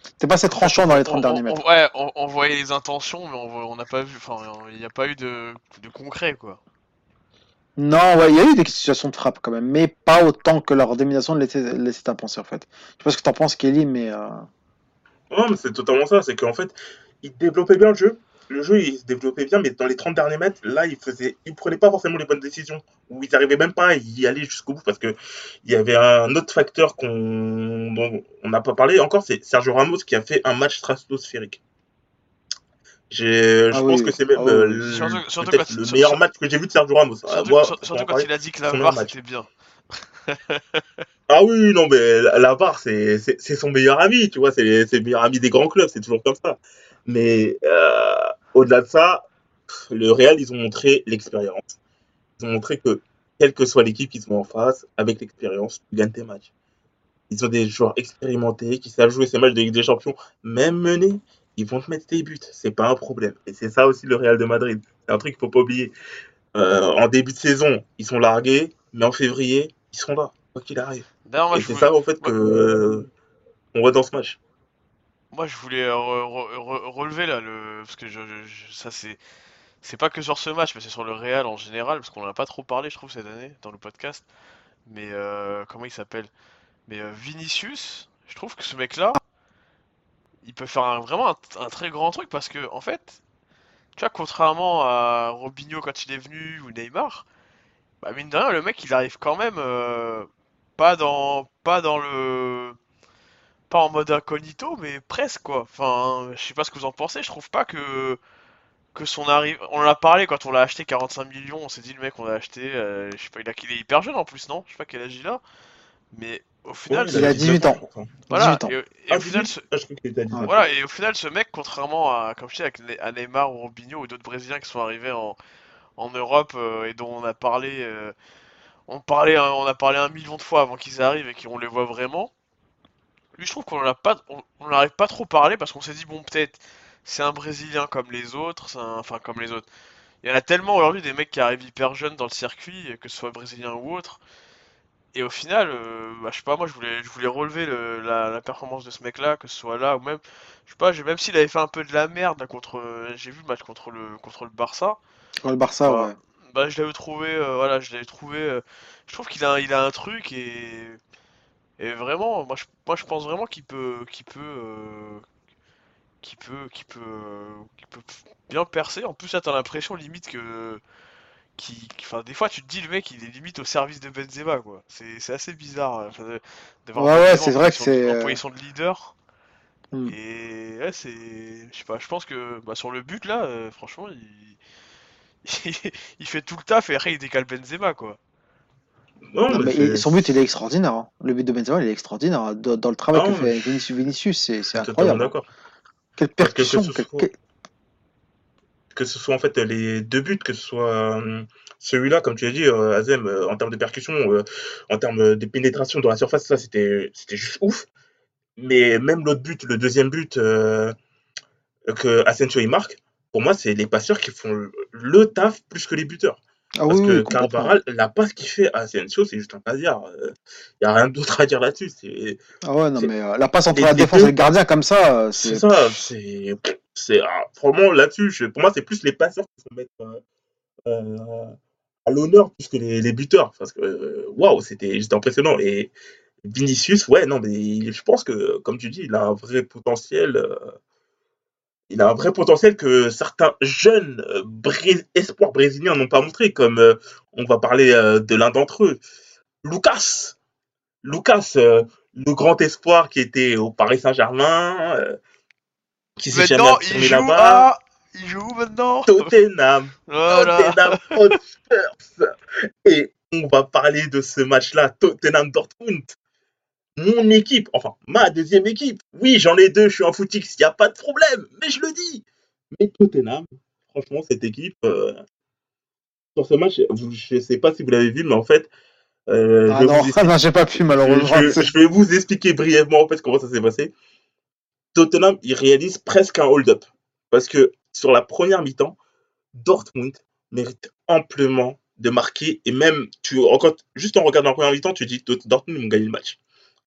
C'était pas assez tranchant dans les 30 on- derniers mètres. on- ouais, on, on voyait les intentions, mais on, n'a pas vu. Enfin, il n'y a pas eu de, de concret, quoi. Non, ouais, il y a eu des situations de frappe quand même, mais pas autant que leur domination le laissait, laissait à penser, en fait. Je sais pas ce que t'en penses, Kelly, mais. euh, Non, mais c'est totalement ça. C'est qu'en fait, il développait bien le jeu. Le jeu, il se développait bien, mais dans les 30 derniers mètres, là, il faisait, il prenait pas forcément les bonnes décisions. Ou ils n'arrivaient même pas à y aller jusqu'au bout parce que il y avait un autre facteur qu'on, dont on n'a pas parlé encore, c'est Sergio Ramos qui a fait un match stratosphérique. J'ai, je Ah pense oui. que c'est même Ah oui, euh, le- Surtout- surtout peut-être quand- le sur- meilleur sur- match que j'ai vu de Sergio Ramos. Ah, Surtout, moi, quand parler, il a dit que la VAR c'était bien. Ah oui, non, mais la, la VAR, c'est c'est- c'est son meilleur ami, tu vois, c'est c'est le meilleur ami des grands clubs, c'est toujours comme ça. Mais euh, au-delà de ça, le Real, ils ont montré l'expérience. Ils ont montré que, quelle que soit l'équipe qu'ils sont en face, avec l'expérience, tu gagnes tes matchs. Ils ont des joueurs expérimentés qui savent jouer ces matchs de Ligue des Champions, même menés, ils vont te mettre tes buts, c'est pas un problème. Et c'est ça aussi le Real de Madrid. C'est un truc qu'il faut pas oublier. Euh, en début de saison, ils sont largués, mais en février, ils seront là, quoi qu'il arrive. Moi, Et c'est ça, en fait, que euh, on voit dans ce match. Moi, je voulais re- re- re- relever là le. Parce que je, ça, c'est. C'est pas que sur ce match, mais c'est sur le Real en général, parce qu'on en a pas trop parlé, je trouve, cette année, dans le podcast. Mais euh, comment il s'appelle? Mais euh, Vinicius, je trouve que ce mec-là, il peut faire vraiment un, un très grand truc parce que, en fait, tu vois, contrairement à Robinho quand il est venu ou Neymar, bah mine de rien, le mec il arrive quand même euh, pas dans pas dans le pas en mode incognito, mais presque quoi. Enfin, je sais pas ce que vous en pensez, je trouve pas que que son arrivée. On en a parlé quand on l'a acheté 45 millions, on s'est dit le mec on l'a acheté, euh, je sais pas, il a qu'il est hyper jeune en plus, non? Je sais pas quel âge il a, mais au final, Ouais, Il a 18 ans. voilà, 18 ans. et, et Ah, au final, 18? ce, je crois qu'il était à 19. voilà, et au final, ce mec, contrairement à, comme je dis, avec à Neymar ou Robinho ou d'autres Brésiliens qui sont arrivés en, en Europe euh, et dont on a parlé, euh, on parlait, on a parlé un million de fois avant qu'ils arrivent et qu'on les voit vraiment. Lui, je trouve qu'on a pas, on, on n'arrive pas trop parlé parce qu'on s'est dit bon, peut-être c'est un Brésilien comme les autres, un- enfin comme les autres. Il y en a tellement aujourd'hui des mecs qui arrivent hyper jeunes dans le circuit, que ce soit brésilien ou autre. Et au final, euh, bah, je sais pas, moi je voulais, je voulais relever le- la, la performance de ce mec-là, que ce soit là ou même, je sais pas, même s'il avait fait un peu de la merde là, contre, euh, j'ai vu le match contre le contre le Barça, Ouais, le Barça, bah, ouais. bah je l'avais trouvé, euh, voilà, je l'avais trouvé, euh, je trouve qu'il a, il a un truc et et vraiment, moi je, moi je pense vraiment qu'il peut, qu'il peut, euh, qu'il peut, qu'il peut, euh, qu'il peut bien percer. En plus là, t'as l'impression limite que qui, enfin, des fois, tu te dis, le mec, il est limite au service de Benzema, quoi. C'est c'est assez bizarre enfin, de, de voir Ouais, ouais, c'est vrai que c'est, en euh, position de leader. Hmm. Et ouais, c'est, je sais pas, je pense que bah, sur le but là, euh, franchement, il... il fait tout le taf et après il décale Benzema, quoi. Non, Non, mais mais c'est il- son but, il est extraordinaire. hein. Le but de Benzema, il est extraordinaire. Dans, dans le travail que fait Vinicius, Vinicius, c'est incroyable. hein. d'accord. Quelle Parce que percussion, ce soit, que ce soit en fait les deux buts, que ce soit euh, celui-là, comme tu as dit, euh, Azem, euh, en termes de percussion, en termes de pénétration dans la surface, ça c'était c'était juste ouf. Mais même l'autre but, le deuxième but euh, que Asensio il marque, pour moi, c'est les passeurs qui font le taf plus que les buteurs. Ah Parce oui, que oui. Carvajal, la passe qu'il fait à Asensio, c'est juste un pasiard. Il n'y a rien d'autre à dire là-dessus. Ah ouais, non, mais euh, la passe entre la défense et le gardien comme ça, euh, c'est c'est. ça. C'est c'est ah, vraiment là-dessus. je- Pour moi, c'est plus les passeurs qui faut mettre euh, euh, à l'honneur plus que les, les buteurs. Parce que, waouh, c'était c'était impressionnant. Et Vinicius, ouais, non, mais je pense que, comme tu dis, il a un vrai potentiel. Il a un vrai potentiel que certains jeunes euh, Bré- espoirs brésiliens n'ont pas montré, comme euh, on va parler euh, de l'un d'entre eux, Lucas. Lucas, euh, le grand espoir qui était au Paris Saint-Germain, qui s'est jamais affirmé là-bas. à... Il joue maintenant Tottenham, Voilà. Tottenham Hotspurs. Et on va parler de ce match-là, Tottenham Dortmund. Mon équipe, enfin ma deuxième équipe. Oui, j'en ai deux, je suis en footix, il n'y a pas de problème, mais je le dis. Mais Tottenham, franchement, cette équipe, euh, sur ce match, je ne sais pas si vous l'avez vu, mais en fait, euh, Ah je, non, j'ai pas pu malheureusement. je- vais vous expliquer brièvement en fait comment ça s'est passé. Tottenham, il réalise presque un hold-up. Parce que sur la première mi-temps, Dortmund mérite amplement de marquer. Et même, tu, encore, juste en regardant la première mi-temps, tu dis Dort- Dortmund, ils vont gagner le match.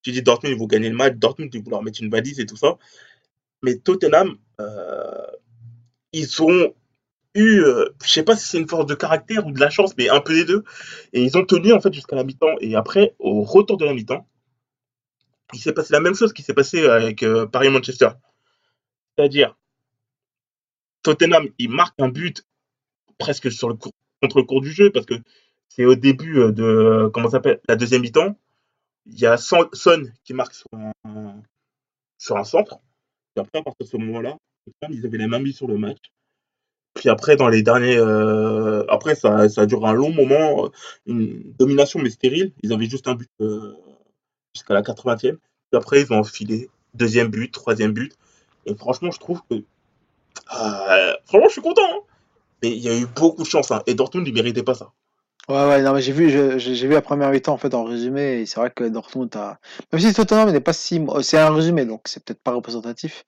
Tu dis Dortmund, ils vont gagner le match. Dortmund, ils vont leur mettre une valise et tout ça. Mais Tottenham, euh, ils ont eu, euh, je sais pas si c'est une force de caractère ou de la chance, mais un peu des deux. Et ils ont tenu en fait jusqu'à la mi-temps. Et après, au retour de la mi-temps, il s'est passé la même chose qui s'est passé avec euh, Paris-Manchester. C'est-à-dire, Tottenham, il marque un but presque sur le cour- contre le cours du jeu parce que c'est au début euh, de la deuxième mi-temps. Il y a Son, qui marque sur un, centre. Et après, à partir de ce moment-là, ils avaient la main mise sur le match. Puis après, dans les derniers. euh, après, ça, ça a duré un long moment. euh, Une domination, mais stérile. Ils avaient juste un but euh, jusqu'à la 80e. Puis après, ils ont enfilé deuxième but, troisième but. Et franchement, je trouve que. euh, franchement, je suis content. hein. Mais il y a eu beaucoup de chance. hein. Et Dortmund, il méritait pas ça. Ouais, ouais, non, mais j'ai vu, je- j'ai j'ai vu la première mi-temps en fait en résumé, et c'est vrai que Dortmund a. Même si Tottenham n'est pas si. mo- C'est un résumé, donc c'est peut-être pas représentatif.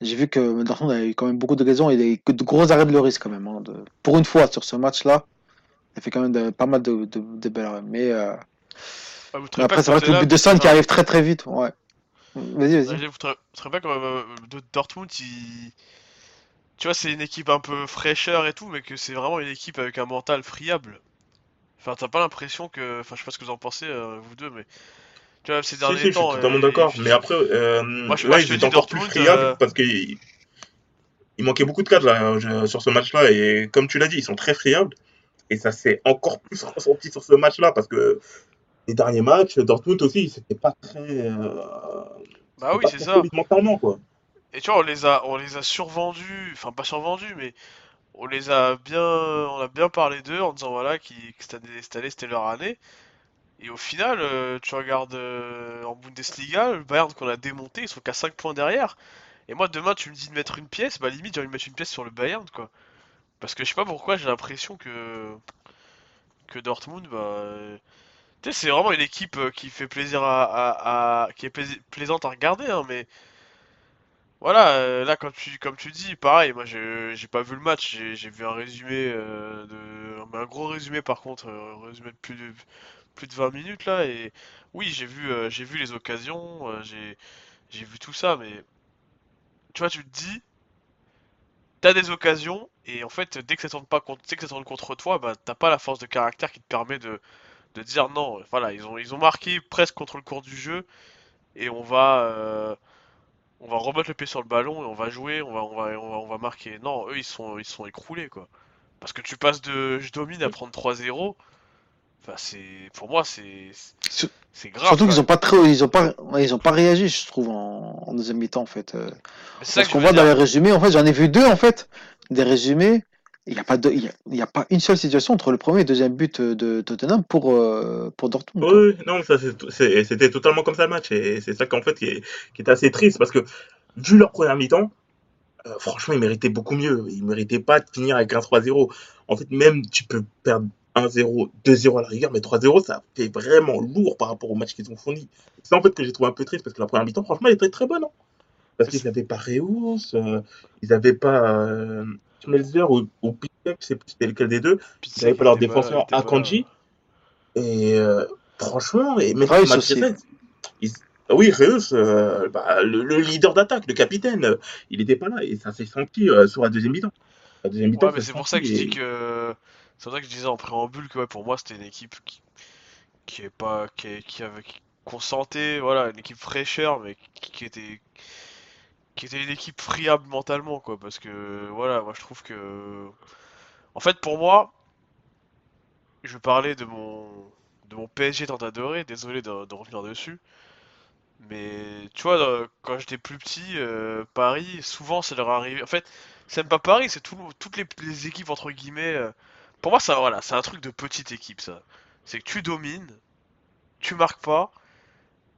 J'ai vu que Dortmund a eu quand même beaucoup d'occasions et des, que de gros arrêts de Lloris quand même. hein, de- Pour une fois, sur ce match-là, il a fait quand même de- pas mal de, de, de belles arrêts. Mais, euh, Ah, vous mais trouvez pas après, c'est vrai que le but de Son qui arrive très très vite. Ouais. Vas-y, vas-y. Vous trouvez vous trouvez pas quand même euh, de Dortmund, il... tu vois, c'est une équipe un peu fraîcheur et tout, mais que c'est vraiment une équipe avec un mental friable. Enfin, t'as pas l'impression que, enfin, je sais pas ce que vous en pensez euh, vous deux, mais tu vois, ces Si, derniers si, je suis temps, totalement euh, d'accord. Mais après, euh, Moi, je- là, ils étaient encore plus friables parce qu'il il manquait beaucoup de cadres là, je- sur ce match-là. Et comme tu l'as dit, ils sont très friables. Et ça s'est encore plus ressenti sur ce match-là parce que les derniers matchs, Dortmund aussi, c'était pas très. Bah oui, c'est ça. mentalement, quoi. Et tu vois, on les a, on les a survendus, enfin pas survendus, mais on les a bien, on a bien parlé d'eux en disant voilà qui, que cette année, c'était leur année. Et au final, euh, tu regardes euh, en Bundesliga, le Bayern qu'on a démonté, ils sont qu'à 5 points derrière. Et moi demain tu me dis de mettre une pièce, bah limite j'ai envie de mettre une pièce sur le Bayern quoi. Parce que je sais pas pourquoi j'ai l'impression que Dortmund, bah, tu sais c'est vraiment une équipe euh, qui fait plaisir à, qui est plais- plaisante à regarder hein, mais voilà, euh, là, comme tu, comme tu dis, pareil, moi je- j'ai pas vu le match, j'ai j'ai vu un résumé euh, de. Un gros résumé par contre, euh, un résumé de plus de, plus de 20 minutes là, et oui, j'ai vu, j'ai vu les occasions, j'ai j'ai vu tout ça, mais tu vois, tu te dis, t'as des occasions, et en fait, dès que ça tourne pas contre, contre toi, bah t'as pas la force de caractère qui te permet de, de dire non, voilà, ils ont, ils ont marqué presque contre le cours du jeu, et on va. On va remettre le pied sur le ballon et on va jouer, on va, on va, on va, on va marquer. Non, eux ils sont, ils sont écroulés quoi. Parce que tu passes de je domine à prendre 3-0. Enfin, c'est, pour moi, c'est, c'est grave. Surtout qu'ils ont pas très, ils ont pas, ils ont pas réagi, je trouve, en, en deuxième mi-temps en fait. euh. Parce qu'on voit dans les résumés, en fait, j'en ai vu deux en fait, des résumés. Il n'y a pas a, pas une seule situation entre le premier et le deuxième but euh, de Tottenham pour euh, pour Dortmund. Oui, non, ça, c'était totalement comme ça le match. Et c'est ça fait qui, est, assez triste parce que, vu leur première mi-temps, euh, franchement, ils méritaient beaucoup mieux. Ils méritaient pas de finir avec un 3-0. En fait, même tu peux perdre 1-0, 2-0 à la rigueur, mais 3-0, ça fait vraiment lourd par rapport au match qu'ils ont fourni. C'est en fait que j'ai trouvé un peu triste parce que la première mi-temps, franchement, elle était très bonne. hein. Parce qu'ils n'avaient pas Reus, ils n'avaient pas Schmelzer ou, ou Piquet, je sais plus c'était lequel des deux. Ils n'avaient pas leur défenseur pas- Akanji. Et euh, franchement, et même Reus aussi. ils- ah oui, Reus, euh, bah, le, le leader d'attaque, le capitaine, euh, il n'était pas là et ça s'est senti euh, sur la deuxième mi-temps. La deuxième mi-temps, Ouais, mais ça c'est pour ça que je senti dis et- que C'est vrai que je disais en préambule que ouais, pour moi c'était une équipe qui, qui est pas qui, est- qui avait qu'on sentait voilà une équipe fraîcheur mais qui, qui était qui était une équipe friable mentalement quoi parce que voilà moi je trouve que en fait pour moi je parler de mon de mon PSG tant adoré désolé de, revenir dessus mais tu vois quand j'étais plus petit euh, Paris souvent ça leur arrivait en fait c'est même pas Paris c'est tout, toutes les, les équipes entre guillemets euh, pour moi ça voilà c'est un truc de petite équipe ça. C'est que tu domines tu marques pas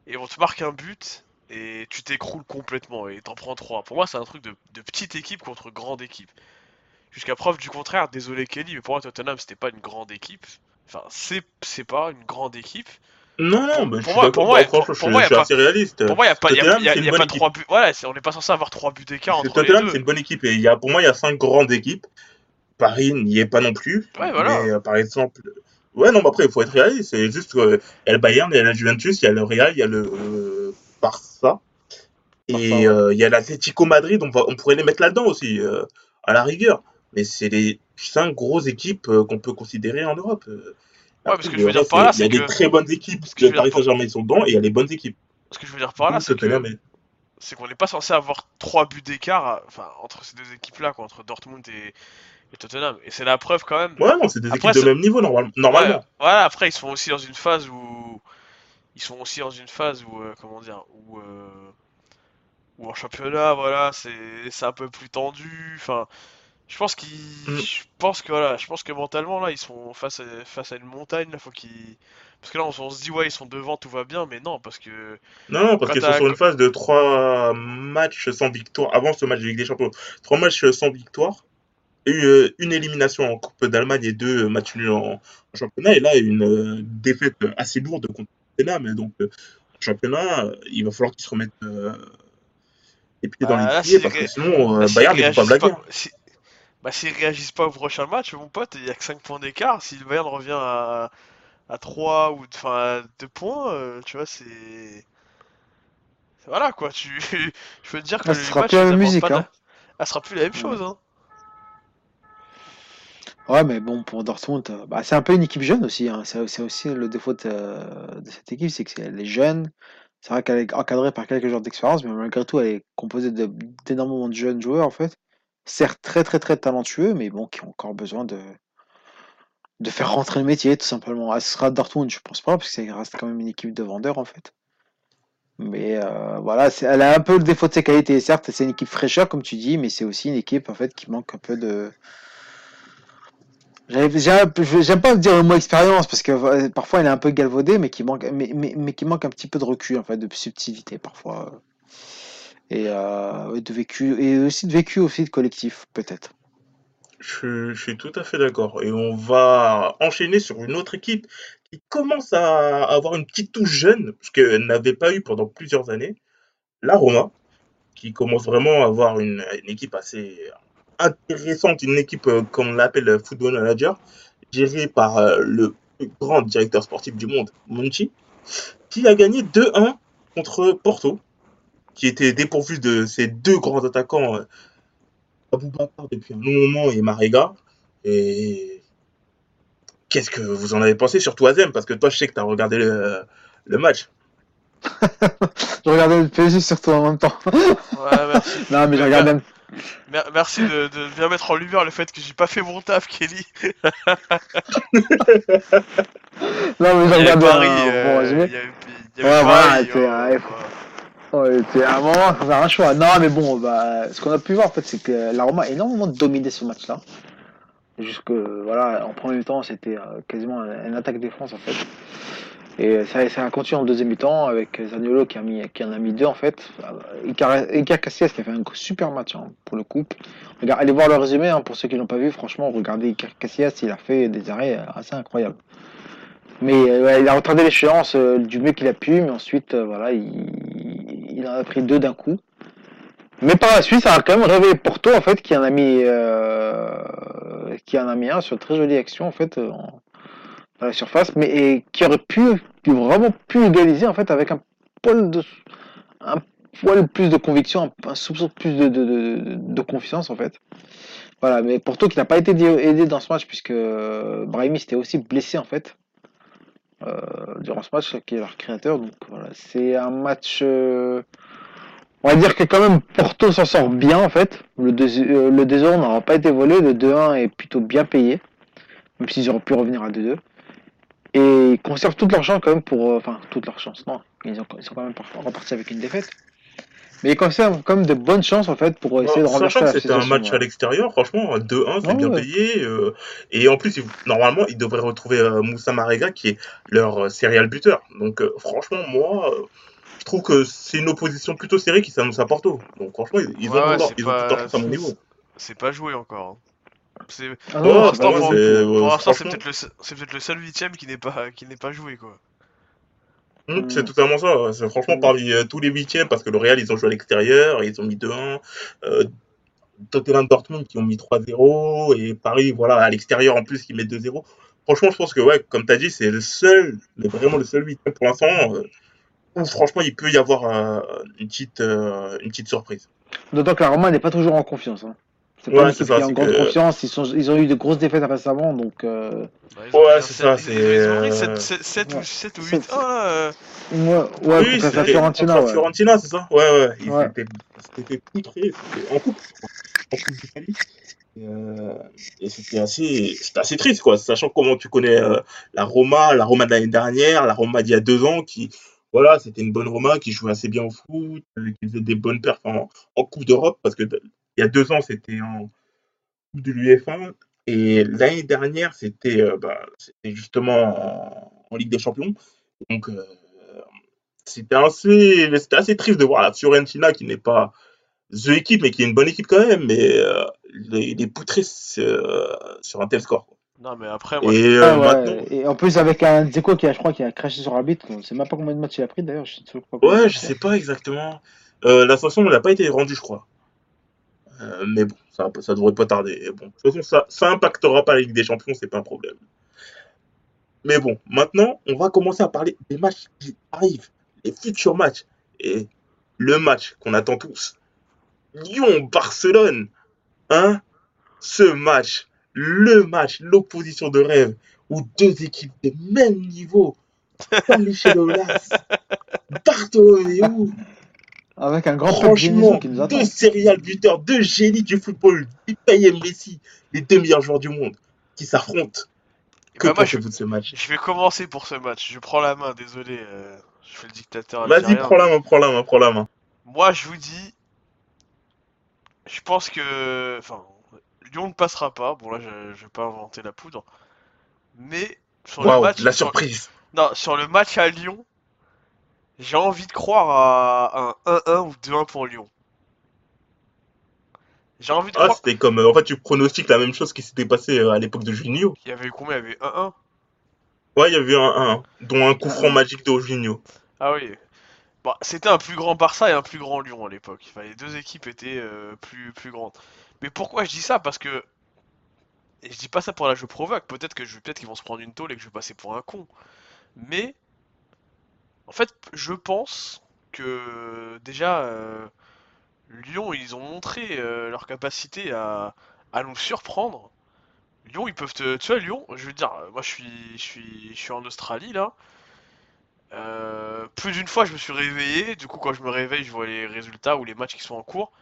et on te marque un but et tu t'écroules complètement et t'en prends trois. Pour moi, c'est un truc de, de petite équipe contre grande équipe. Jusqu'à preuve du contraire, désolé Kelly, mais pour moi Tottenham c'était pas une grande équipe. Enfin, c'est c'est pas une grande équipe. Non, non, Pour- bah, je pour suis moi- d'accord. pour moi, Bah, pour- je, moi, je y suis pas- assez réaliste. Pour moi, il y a pas, y a- Tottenham, y a- c'est y pas équipe. trois buts. Voilà, c'est- on n'est pas censé avoir trois buts d'écart entre Tottenham, les c'est deux. une bonne équipe. Et y a, pour moi, il y a cinq grandes équipes. Paris n'y est pas non plus. Ouais, voilà. Mais euh, par exemple. Ouais, non, mais après, il faut être réaliste. C'est juste qu'il y a le Bayern, il y a la Juventus, il y a le Real, il y a le euh, Barça. Et euh, il y a l'Atlético Madrid. On, va, on pourrait les mettre là-dedans aussi, euh, à la rigueur. Mais c'est les cinq grosses équipes euh, qu'on peut considérer en Europe. Ouais, après, parce que le je veux dire reste, par là, il y a des que- très bonnes équipes. ce que veux Paris Saint-Germain, ils sont dedans. Et il y a les bonnes équipes. Ce que je veux dire par là, c'est que qu'on n'est pas censé avoir trois buts d'écart, enfin entre ces deux équipes-là, entre Dortmund et, et Tottenham. Et c'est la preuve quand même. Ouais, non, c'est des Après, équipes de même niveau, normal- normalement. Ouais, voilà, après ils sont aussi dans une phase où ils sont aussi dans une phase où euh, comment dire où euh, où en championnat voilà c'est un peu plus tendu enfin je pense qu'ils Mm. je pense que voilà je pense que mentalement là ils sont face à face à une montagne là faut qu'ils parce que là on, on se dit ouais ils sont devant tout va bien mais non parce que Non, non, parce qu'ils sont sur une phase de trois matchs sans victoire, avant ce match de Ligue des Champions. Trois matchs sans victoire, et euh, une élimination en Coupe d'Allemagne et deux matchs nuls en, en championnat. Et là, une euh, défaite assez lourde contre Tottenham. Donc, euh, en championnat, il va falloir qu'ils se remettent euh, les pieds dans Bah, là, les pieds, parce que sinon, euh, là, s'ils Bayern, ils vont pas blaguer. si- bah s'ils réagissent pas au prochain match mon pote il y a que 5 points d'écart si le Bayern revient à à 3 ou enfin à 2 points euh, tu vois c'est voilà quoi tu je veux te dire que Ah, ce les sera plus la musique, pas hein. ah, sera plus la même chose hein Ouais, mais bon, pour Dortmund, euh, bah, c'est un peu une équipe jeune aussi. hein. C'est aussi le défaut de, cette équipe, c'est qu'elle est jeune. C'est vrai qu'elle est encadrée par quelques joueurs d'expérience, mais malgré tout, elle est composée d'énormément de jeunes joueurs, en fait. Certes, très, très, très talentueux, mais bon, qui ont encore besoin de, de faire rentrer le métier, tout simplement. Ah, ce sera Dortmund, je pense pas, parce que ça reste quand même une équipe de vendeurs, en fait. Mais euh, voilà, elle a un peu le défaut de ses qualités. Certes, c'est une équipe fraîcheur, comme tu dis, mais c'est aussi une équipe, en fait, qui manque un peu de J'avais- j'ai un peu- je- J'aime pas dire le mot expérience parce que euh, parfois il est un peu galvaudé, mais qui manque, mais, mais, mais qui manque un petit peu de recul en fait, de subtilité parfois, et euh, de vécu et aussi de vécu aussi de collectif peut-être. Je, suis tout à fait d'accord. Et on va enchaîner sur une autre équipe qui commence à avoir une petite touche jeune, parce qu'elle n'avait pas eu pendant plusieurs années, la Roma, qui commence vraiment à avoir une équipe assez intéressante, une équipe euh, comme on l'appelle Football Manager, gérée par euh, le plus grand directeur sportif du monde, Monchi, qui a gagné 2-1 contre Porto, qui était dépourvu de ses deux grands attaquants, euh, Aboubakar depuis un long moment et Marega. Et qu'est-ce que vous en avez pensé, surtout Azem Parce que toi, je sais que tu as regardé le, le match. Je regardais le PSG surtout en même temps. ouais merci non mais je. Mer- merci de, de bien mettre en lumière le fait que j'ai pas fait mon taf Kelly Non mais je il y avait regarde. Paris euh, euh, bon, il y résumé. avait, il y avait Ouais, voilà, Paris, c'est, ouais. Ouais, c'est à un moment, faut faire un choix. Non, mais bon, bah, ce qu'on a pu voir, en fait, c'est que la Roma a énormément dominé ce match-là. Jusque, voilà, en premier temps, c'était euh, quasiment une attaque-défense, en fait. Et ça, a continué en deuxième mi-temps avec Zaniolo qui, a mis, qui en a mis deux, en fait. Icar Casillas qui a fait un super match, hein, pour le coup. Regarde, allez voir le résumé, hein, pour ceux qui l'ont pas vu. Franchement, regardez Icar Casillas, il a fait des arrêts euh, assez incroyables. Mais euh, il a retardé l'échéance euh, du mieux qu'il a pu, mais ensuite, euh, voilà, il, il en a pris deux d'un coup. Mais par la suite, ça a quand même réveillé Porto, en fait, qui en a mis, euh, qui en a mis un sur une très jolie action, en fait, à la surface, mais et qui aurait pu, qui vraiment pu égaliser, en fait, avec un poil de, un poil plus de conviction, un, un soupçon plus de, de, de, confiance, en fait. Voilà, mais Porto qui n'a pas été aidé dans ce match puisque euh, Brahimi s'était aussi blessé en fait euh, durant ce match, qui est leur créateur. Donc voilà, c'est un match. euh, on va dire que quand même Porto s'en sort bien en fait. Le 2 le 2-0 n'aura pas été volé, le 2-1 est plutôt bien payé, même s'ils auraient pu revenir à 2-2. Et ils conservent toute leur chance quand même pour. euh, Enfin, toute leur chance, non. Ils, ont, ils sont quand même par- repartis avec une défaite. Mais ils conservent quand même de bonnes chances en fait pour essayer de renverser Sachant que la c'était un match à ouais. l'extérieur, franchement, un 2-1, c'est bien ouais. payé. euh, et en plus, normalement, ils devraient retrouver euh, Moussa Marega, qui est leur euh, serial buteur. Donc, euh, franchement, moi, euh, je trouve que c'est une opposition plutôt serrée qui s'annonce à Porto. Donc, franchement, ils, ils Ouais, ont, tout leur- ils ont pas- chance à mon c'est- niveau. C'est pas joué encore. hein. Ah non, pour l'instant, pour, c'est- pour ouais, l'instant, c'est franchement. peut-être le, peut-être le seul huitième qui n'est pas, qui n'est pas joué quoi. Hum, Mm. C'est totalement ça. franchement Mm. parmi euh, tous les huitièmes, parce que le Real, ils ont joué à l'extérieur, ils ont mis 2-1. Euh, Tottenham Dortmund qui ont mis 3-0. Et Paris, voilà, à l'extérieur en plus, qui met 2-0. Franchement, je pense que, ouais, comme tu as dit, c'est le seul, mais vraiment le seul huitième pour l'instant, euh, où franchement, il peut y avoir euh, une, petite, euh, une petite surprise. D'autant que la Roma n'est pas toujours en confiance. Hein. C'est pas Ouais, une équipe c'est ça, qui est en c'est grande que- confiance. Ils, sont, ils ont eu de grosses défaites récemment, donc euh, Bah, Ouais, c'est ça, ils- c'est, Ils ont pris euh, 7, 7, ouais. ou 7 ou C'est- 8 1 là. euh. ouais, ouais, oui, contre la c'était Fiorentina. contre la Ouais. Fiorentina, c'est ça? Ouais, ouais. Ils Ouais. étaient, c'était poutrés. En coupe. En coupe d'Italie. Et, euh, et c'était assez, c'était assez triste, quoi. Sachant comment tu connais euh, la Roma, la Roma de l'année dernière, la Roma d'il y a deux ans, qui, voilà, c'était une bonne Roma qui jouait assez bien au foot, euh, qui faisait des bonnes perfs en, en Coupe d'Europe, parce que d- il y a deux ans, c'était en Coupe de l'UEFA. Et l'année dernière, c'était euh, bah, justement en, en Ligue des Champions. Donc, euh, c'était assez, c'était assez triste de voir la Fiorentina qui n'est pas the équipe, mais qui est une bonne équipe quand même, mais euh, les, les poutrer sur, sur un tel score. quoi. Non, mais après, moi, Et euh, Ah ouais, maintenant, Et en plus, avec un Dzeko qui a, je crois, qui a craché sur l'arbitre. On sait même pas combien de matchs il a pris d'ailleurs. Ouais, je sais pas exactement. Euh, la sanction n'a pas été rendue, je crois. Euh, mais bon, ça, ça devrait pas tarder. Bon, de toute façon, ça, ça impactera pas la Ligue des Champions, c'est pas un problème. Mais bon, maintenant, on va commencer à parler des matchs qui arrivent, les futurs matchs. Et le match qu'on attend tous, Lyon-Barcelone. Hein? Ce match, le match, l'opposition de rêve, où deux équipes de même niveau, Palichelolas, Bartomeu, Avec un grand franchement, Genesio qui nous attend. deux serial buteurs, deux génies du football, Mbappé et Messi, les deux meilleurs joueurs du monde, qui s'affrontent. Que Bah, moi, je, pensez-vous de ce match? je vais commencer pour ce match. Je prends la main, désolé. euh, je fais le dictateur Vas-y, prends la main, prends la main, prends la main. Moi, je vous dis, je pense que, enfin, Lyon ne passera pas. Bon là, je, je vais pas inventer la poudre, mais sur le Waouh, match, la sur- surprise. non, sur le match à Lyon, j'ai envie de croire à un 1-1 ou 2-1 pour Lyon. J'ai envie de Ah, croire. c'était comme. euh, en fait, tu pronostiques la même chose qui s'était passé euh, à l'époque de Juninho. Il y avait eu combien? Il y avait 1-1. Ouais, il y avait eu un 1, dont un coup franc Ah. magique de Juninho. Ah oui. Bon, c'était un plus grand Barça et un plus grand Lyon à l'époque. Enfin, les deux équipes étaient euh, plus, plus grandes. Mais pourquoi je dis ça? Parce que. Et je dis pas ça pour la je provoque. Peut-être que je peut-être qu'ils vont se prendre une tôle et que je vais passer pour un con. Mais. En fait, je pense que déjà. euh, Lyon, ils ont montré euh, leur capacité à, nous surprendre. Lyon, ils peuvent te. Tu vois, Lyon, je veux dire, euh, moi je suis, je suis, en Australie là. Plus d'une fois, je me suis réveillé. Du coup, quand je me réveille, je vois les résultats ou les matchs qui sont en cours.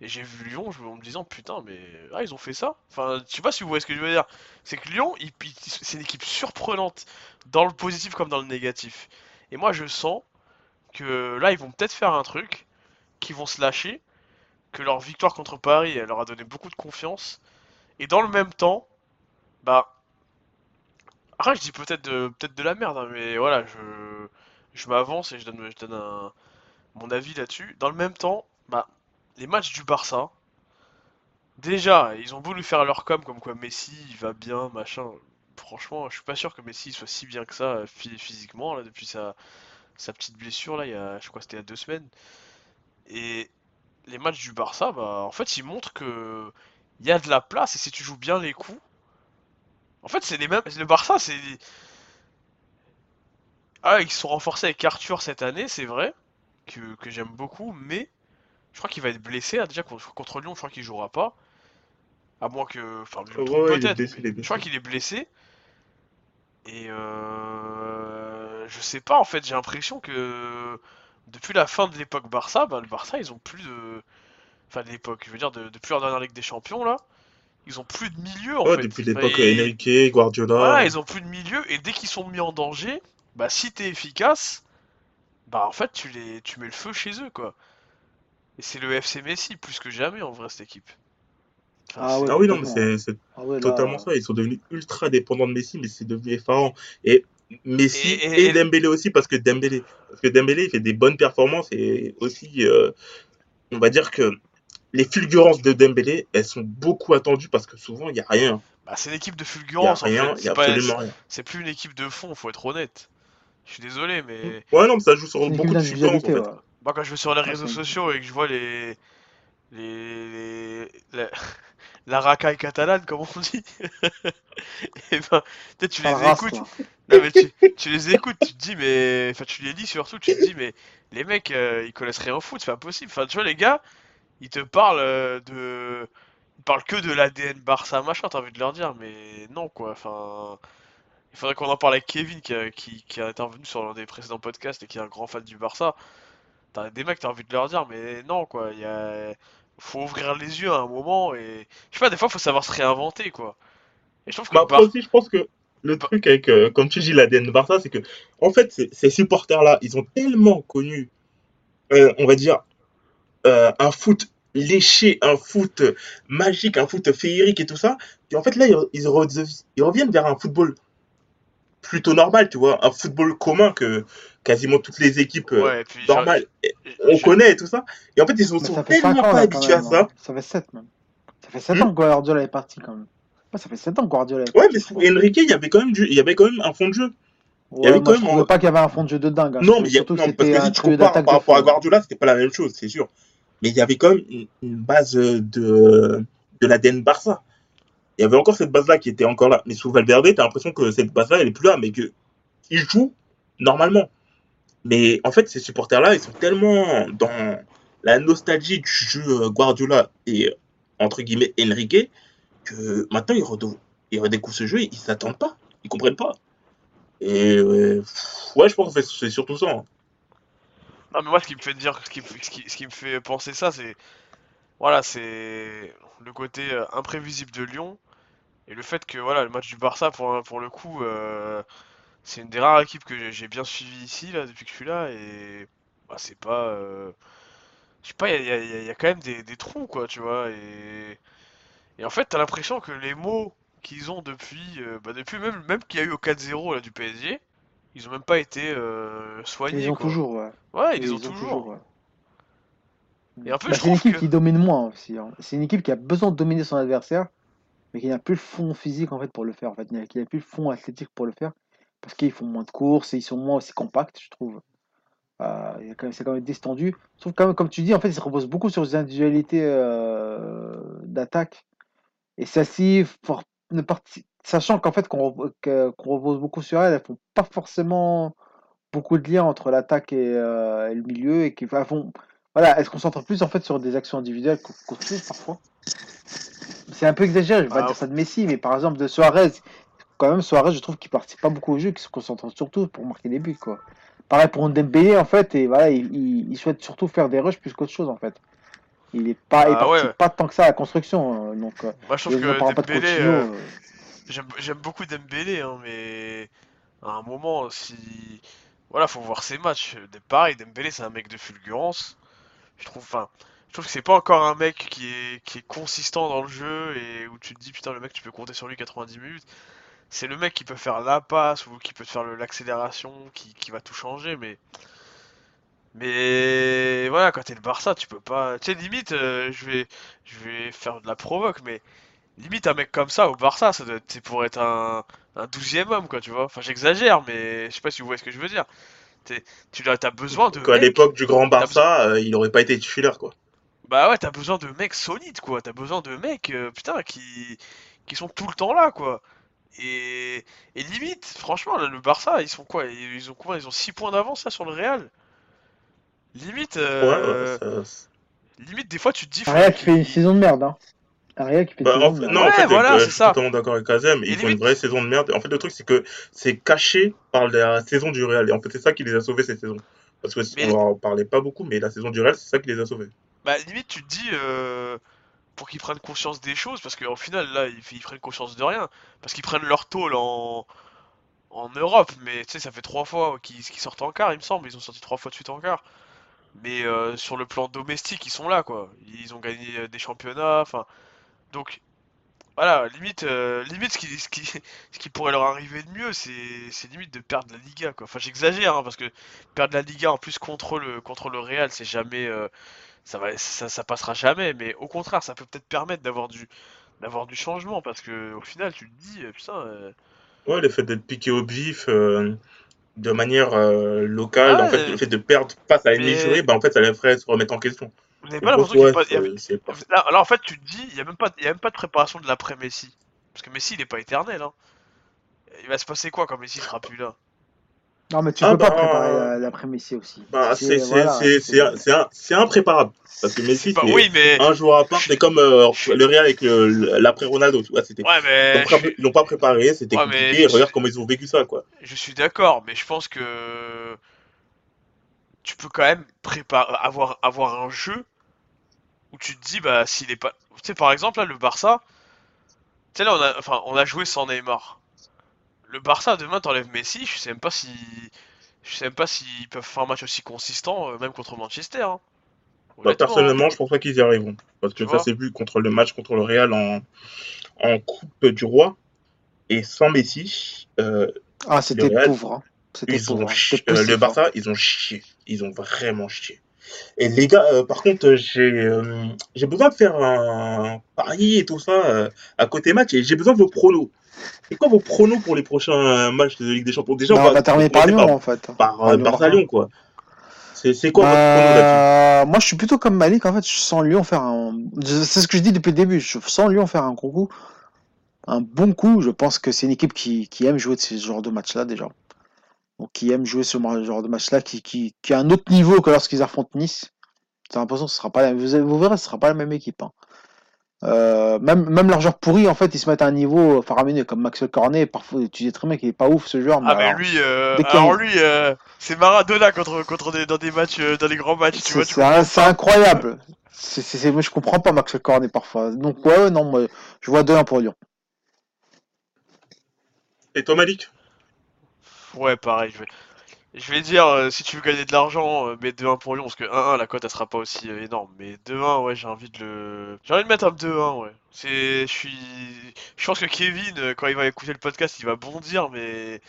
Et j'ai vu Lyon je- en me disant, putain, mais ah, ils ont fait ça. Enfin, je sais pas si vous voyez ce que je veux dire. C'est que Lyon, c'est une équipe surprenante dans le positif comme dans le négatif. Et moi, je sens que là, ils vont peut-être faire un truc, qu'ils vont se lâcher, que leur victoire contre Paris, elle leur a donné beaucoup de confiance. Et dans le même temps, bah, après, je dis peut-être de, peut-être de la merde, hein, mais voilà, je, m'avance et je donne, je donne mon avis là-dessus. Dans le même temps, bah, les matchs du Barça, déjà, ils ont voulu faire leur com comme quoi Messi, il va bien, machin. Franchement, je suis pas sûr que Messi soit si bien que ça euh, phy- physiquement, là, depuis sa, sa petite blessure, là, il y a, je crois que c'était il y a deux semaines. Et les matchs du Barça, bah, en fait, ils montrent que il y a de la place et si tu joues bien les coups, en fait, c'est les mêmes. Le Barça, c'est. Ah, ils se sont renforcés avec Arthur cette année, c'est vrai, que, que j'aime beaucoup, mais je crois qu'il va être blessé. là, déjà contre, contre Lyon, je crois qu'il jouera pas. À moins que. Enfin, je Ouais, blessé, mais. Je crois qu'il est blessé. Et euh, je sais pas, en fait, j'ai l'impression que depuis la fin de l'époque Barça, bah, le Barça, ils ont plus de. Enfin, de l'époque, je veux dire, de- depuis leur dernière Ligue des Champions, là, ils ont plus de milieu, en Ouais, fait. depuis l'époque Et- Enrique, Guardiola. Voilà, ils ont plus de milieu, et dès qu'ils sont mis en danger, bah, si t'es efficace, bah, en fait, tu, les... tu mets le feu chez eux, quoi. Et c'est le FC Messi, plus que jamais, en vrai, cette équipe. Ah ouais. Ah oui, non, mais c'est Ah ouais, là, totalement ça. Ils sont devenus ultra dépendants de Messi, mais c'est devenu effarant. Et Messi Et- et, Dembélé aussi, parce que Dembélé, parce que Dembélé il fait des bonnes performances et aussi, euh, on va dire que les fulgurances de Dembélé, elles sont beaucoup attendues parce que souvent il y a rien, Bah, c'est une équipe de il y a fulgurance, en fait. il y a C'est pas- absolument rien. C'est plus une équipe de fond, faut être honnête. Je suis désolé, mais Ouais, non, mais ça joue sur beaucoup de fulgurances en fait. ouais. moi, quand je vais sur les réseaux sociaux et que je vois les. les. La racaille catalane, comme on dit, et ben, peut-être tu les race, écoutes. Non, mais tu, tu les écoutes, tu te dis, mais. Enfin, tu les lis surtout, tu te dis, mais les mecs, euh, ils connaissent rien au foot, c'est pas possible. Enfin, tu vois, les gars, ils te parlent euh, de. Ils parlent que de l'ADN Barça, machin, t'as envie de leur dire, mais non, quoi. Enfin. Il faudrait qu'on en parle avec Kevin, qui a, qui, qui a intervenu sur l'un des précédents podcasts et qui est un grand fan du Barça. T'as des mecs, t'as envie de leur dire, mais non, quoi. Il y a. Faut ouvrir les yeux à un moment et. Je sais pas, des fois, faut savoir se réinventer, quoi. Et je trouve que Bar- aussi, je pense que le truc avec, euh, comme tu dis, l'ADN Barça, c'est que, en fait, ces- ces supporters-là, ils ont tellement connu, euh, on va dire, euh, un foot léché, un foot magique, un foot féerique et tout ça, qu'en fait, là, ils, ils re- ils reviennent vers un football plutôt normal, tu vois, un football commun que quasiment toutes les équipes euh, Ouais, puis. normales, je- on je- connaît et tout ça. Et en fait, ils Mais sont ça fait 5 tellement ans, pas habitués à ça. hein. Ça fait 7 même. Ça fait 7 Hmm. ans que Guardiola est parti, quand même. Ouais, ça fait 7 ans que Guardiola est Ouais, parti. mais je sous. Enrique, il y avait quand même du, il y avait quand même un fond de jeu. Ouais, y avait moi, quand je même pas qu'il y avait un fond de jeu de dingue. hein. Non, mais il y a, non, parce que si tu compares par rapport à fou. Guardiola, c'était pas la même chose, c'est sûr. Mais il y avait quand même une, une base de, de l'ADN Barça. Il y avait encore cette base-là qui était encore là. Mais sous Valverde, t'as l'impression que cette base-là, elle est plus là, mais que ils jouent normalement. Mais en fait, ces supporters-là, ils sont tellement dans la nostalgie du jeu euh, Guardiola et entre guillemets Enrique que maintenant ils, redou- ils redécouvrent ce jeu, ils s'attendent pas, ils comprennent pas. Et euh, ouais, je pense que c'est- surtout ça. hein. Non, mais moi, ce qui me fait dire, ce qui, ce qui, me fait penser ça, c'est. Voilà, c'est le côté euh, imprévisible de Lyon et le fait que, voilà, le match du Barça, pour, pour le coup, euh, c'est une des rares équipes que j'ai- bien suivi ici, là, depuis que je suis là, et. Bah, c'est pas. euh, Je sais pas, il y a, y a- y a quand même des, des trous, quoi, tu vois, et. Et en fait, t'as l'impression que les mots qu'ils ont depuis. euh, bah, depuis même, même qu'il y a eu au 4-0 là, du PSG, ils ont même pas été euh, soignés, Ils ont quoi. toujours, ouais. Ouais, ils ont toujours. ouais. Et un peu, Bah, je c'est une équipe que- qui domine moins aussi. hein. C'est une équipe qui a besoin de dominer son adversaire, mais qui n'a plus le fond physique en fait pour le faire. En fait, qui n'a plus le fond athlétique pour le faire, parce qu'ils font moins de courses et ils sont moins aussi compacts, je trouve. Euh, c'est quand même distendu. Je trouve quand même, comme tu dis, en fait, ils se reposent beaucoup sur les individualités euh, d'attaque. Et parti- sachant qu'en fait, qu'on qu'on repose beaucoup sur elles, elles font pas forcément beaucoup de liens entre l'attaque et, euh, le milieu et qui font voilà elles se concentrent plus en fait sur des actions individuelles chose parfois c'est un peu exagéré je vais pas Ah. dire ça de Messi mais par exemple de Suarez quand même Suarez je trouve qu'il participe pas beaucoup au jeu qu'il se concentre surtout pour marquer des buts quoi pareil pour Dembélé en fait et voilà il, il- il souhaite surtout faire des rushs plus qu'autre chose en fait il est pas il Ah participe ouais. pas tant que ça à la construction euh, donc euh, Moi, je trouve que Dembélé, euh, euh, j'aime beaucoup Dembélé, hein, mais à un moment, si voilà, faut voir ses matchs. Pareil, Dembélé, c'est un mec de fulgurance. Je trouve, enfin, je trouve que c'est pas encore un mec qui est qui est consistant dans le jeu et où tu te dis putain le mec, tu peux compter sur lui 90 minutes. C'est le mec qui peut faire la passe ou qui peut te faire l'accélération, qui, qui va tout changer, mais mais voilà, quand t'es le Barça, tu peux pas. Tu sais, limite, euh, je vais je vais faire de la provoque, mais Limite, un mec comme ça au Barça, ça doit être, c'est pour être un, un douzième homme, quoi, tu vois. Enfin, j'exagère, mais je sais pas si vous voyez ce que je veux dire. Tu as, besoin de Qu'à l'époque du Grand Barça, euh, il aurait pas été titulaire, quoi. Bah ouais, t'as besoin de mecs solides, quoi. T'as besoin de mecs, euh, putain, qui, qui sont tout le temps là, quoi. Et, et limite, franchement, là, le Barça, ils sont quoi? Ils, ont combien? Ils ont 6 points d'avance là sur le Real? Limite, euh, ouais, ça- limite, des fois, tu te dis, Real qui fait une saison de merde hein. Real qui fait Bah, en fait- non, merde. en fait, voilà, euh, je suis totalement d'accord avec Kazem. Ils font une vraie saison de merde. En fait, le truc, c'est que c'est caché par la saison du Real. Et en fait, c'est ça qui les a sauvés cette saison. Parce que Mais- on en parlait pas beaucoup, mais la saison du Real, c'est ça qui les a sauvés. Bah, limite, tu te dis, euh, pour qu'ils prennent conscience des choses, parce qu'au final, là, ils, ils prennent conscience de rien. Parce qu'ils prennent leur tôle en, en Europe, mais tu sais, ça fait trois fois qu'ils sortent en quart, il me semble. Ils ont sorti trois fois de suite en quart. Mais euh, sur le plan domestique, ils sont là, quoi. Ils ont gagné euh, des championnats, enfin. Donc, voilà, limite, euh, limite ce qui, ce ce qui pourrait leur arriver de mieux, c'est c'est limite de perdre la Liga, quoi. Enfin, j'exagère, hein, parce que perdre la Liga en plus contre le, contre le Real, c'est jamais. Ça va, ça, ça passera jamais, mais au contraire, ça peut peut-être permettre d'avoir du, d'avoir du changement, parce que au final, tu te dis, euh, putain, euh, Ouais, le fait d'être piqué au vif euh, de manière euh, locale, Ah, en fait, le fait de perdre face à une mais- écurie, bah, en fait, ça les ferait se remettre en question. vous n'avez pas l'impression qu'il y a pas- y pas- Là, là, en fait, tu te dis, il y a même pas, y a même pas de préparation de l'après Messi, parce que Messi, il est pas éternel, hein. Il va se passer quoi quand Messi sera plus là? Non, mais tu Ah peux pas bah, préparer la- l'après-Messi aussi. Bah, c'est voilà, impréparable. Parce que Messi, c'est oui, mais un joueur à part. C'est comme euh, le Real avec le- l'après-Ronaldo. tu vois, ouais, Ils mais l'ont pas- Ils l'ont pas préparé, c'était Ouais, compliqué. et regarde suis- comment ils ont vécu ça, quoi. Je suis d'accord, mais je pense que tu peux quand même préparer, avoir, avoir un jeu où tu te dis, bah, s'il est pas. Tu sais, par exemple, là, le Barça, tu sais, là, on a, enfin, on a joué sans Neymar. Le Barça, demain, t'enlèves Messi, je sais même pas si. Je sais même pas s'ils peuvent faire un match aussi consistant, euh, même contre Manchester. hein. Bah, personnellement, je pense pas qu'ils y arriveront. Parce que Tu ça s'est vu contre le match contre le Real en, en Coupe du Roi. Et sans Messi, euh, Ah, c'était pauvre. hein. C'était ils ont pauvre. hein. chi- euh, le hein. Barça, ils ont chié. Ils ont vraiment chié. Et les gars, euh, par contre, j'ai euh, j'ai besoin de faire un pari et tout ça euh, à côté match. Et j'ai besoin de vos pronos. C'est quoi vos pronos pour les prochains matchs de Ligue des Champions? Déjà, Bah, on va terminer par Lyon, en fait. par, euh, Barça. Lyon, quoi. C'est quoi votre prono là-dessus? Bah, moi, je suis plutôt comme Malik. En fait, je sens Lyon faire un. C'est ce que je dis depuis le début. Je sens Lyon faire un gros coup, un bon coup. Je pense que c'est une équipe qui, qui aime jouer de ce genre de match-là déjà. Donc, qui aime jouer ce genre de match-là, qui, qui, qui a un autre niveau que lorsqu'ils affrontent Nice. J'ai l'impression que ce sera pas la... vous verrez, ce sera pas la même équipe. hein. Euh, même, même leurs joueurs pourris, en fait, ils se mettent à un niveau faramineux, comme Maxwell Cornet. Parfois, tu dis très bien qu'il est pas ouf ce joueur. Ah mais alors, lui, euh, alors lui, euh, c'est Maradona contre contre des, dans des matchs, euh, dans les grands matchs, tu C'est vois. c'est incroyable. C'est, c'est, c'est- moi, je comprends pas Maxwell Cornet parfois. Donc, ouais, ouais, non, moi, je vois 2-1 pour Lyon. Et toi, Malik? Ouais, pareil, je vais, je vais dire, euh, si tu veux gagner de l'argent, euh, mets 2-1 pour Lyon, parce que 1-1, la cote, elle sera pas aussi euh, énorme. Mais 2-1, ouais, j'ai envie de le... J'ai envie de mettre un 2-1, ouais. C'est... Je suis... Je pense que Kevin, quand il va écouter le podcast, il va bondir, mais...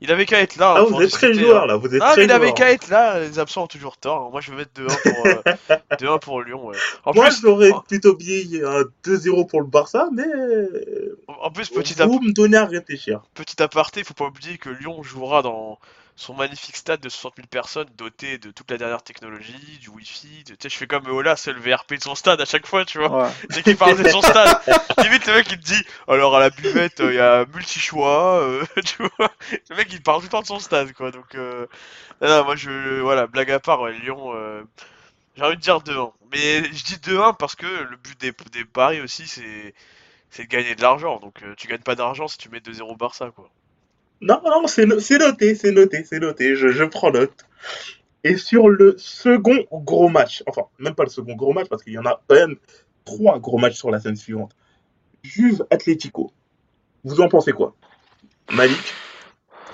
Il avait qu'à être là. hein, Ah, vous pour êtes très joueur hein. là, vous êtes Non, très mais il avait qu'à être là, les absents ont toujours tort. Moi, je vais mettre 2-1 pour, 2-1 pour Lyon, ouais. En Moi, plus, j'aurais plutôt bien un 2-0 pour le Barça, mais en plus, petit à vous me donnez à réfléchir. Petit aparté, faut pas oublier que Lyon jouera dans son magnifique stade de 60 000 personnes, doté de toute la dernière technologie, du wifi. de- Tu sais, je fais comme Ola, c'est le VRP de son stade à chaque fois, tu vois. Ouais. Dès qu'il parle de son stade, limite le mec il te dit, alors à la buvette, il y a multi-choix, euh, tu vois. Le mec il parle tout le temps de son stade, quoi. Donc, euh... non, non, moi je. Voilà, blague à part, ouais, Lyon. euh, J'ai envie de dire 2-1. Mais je dis 2-1 parce que le but des, des paris aussi, c'est. C'est de gagner de l'argent, donc euh, tu gagnes pas d'argent si tu mets 2-0 Barça, quoi. Non, non, c'est no- c'est noté, c'est noté, c'est noté, je, je prends note. Et sur le second gros match, enfin, même pas le second gros match, parce qu'il y en a quand même trois gros matchs sur la scène suivante. Juve Atlético. Vous en pensez quoi? Malik?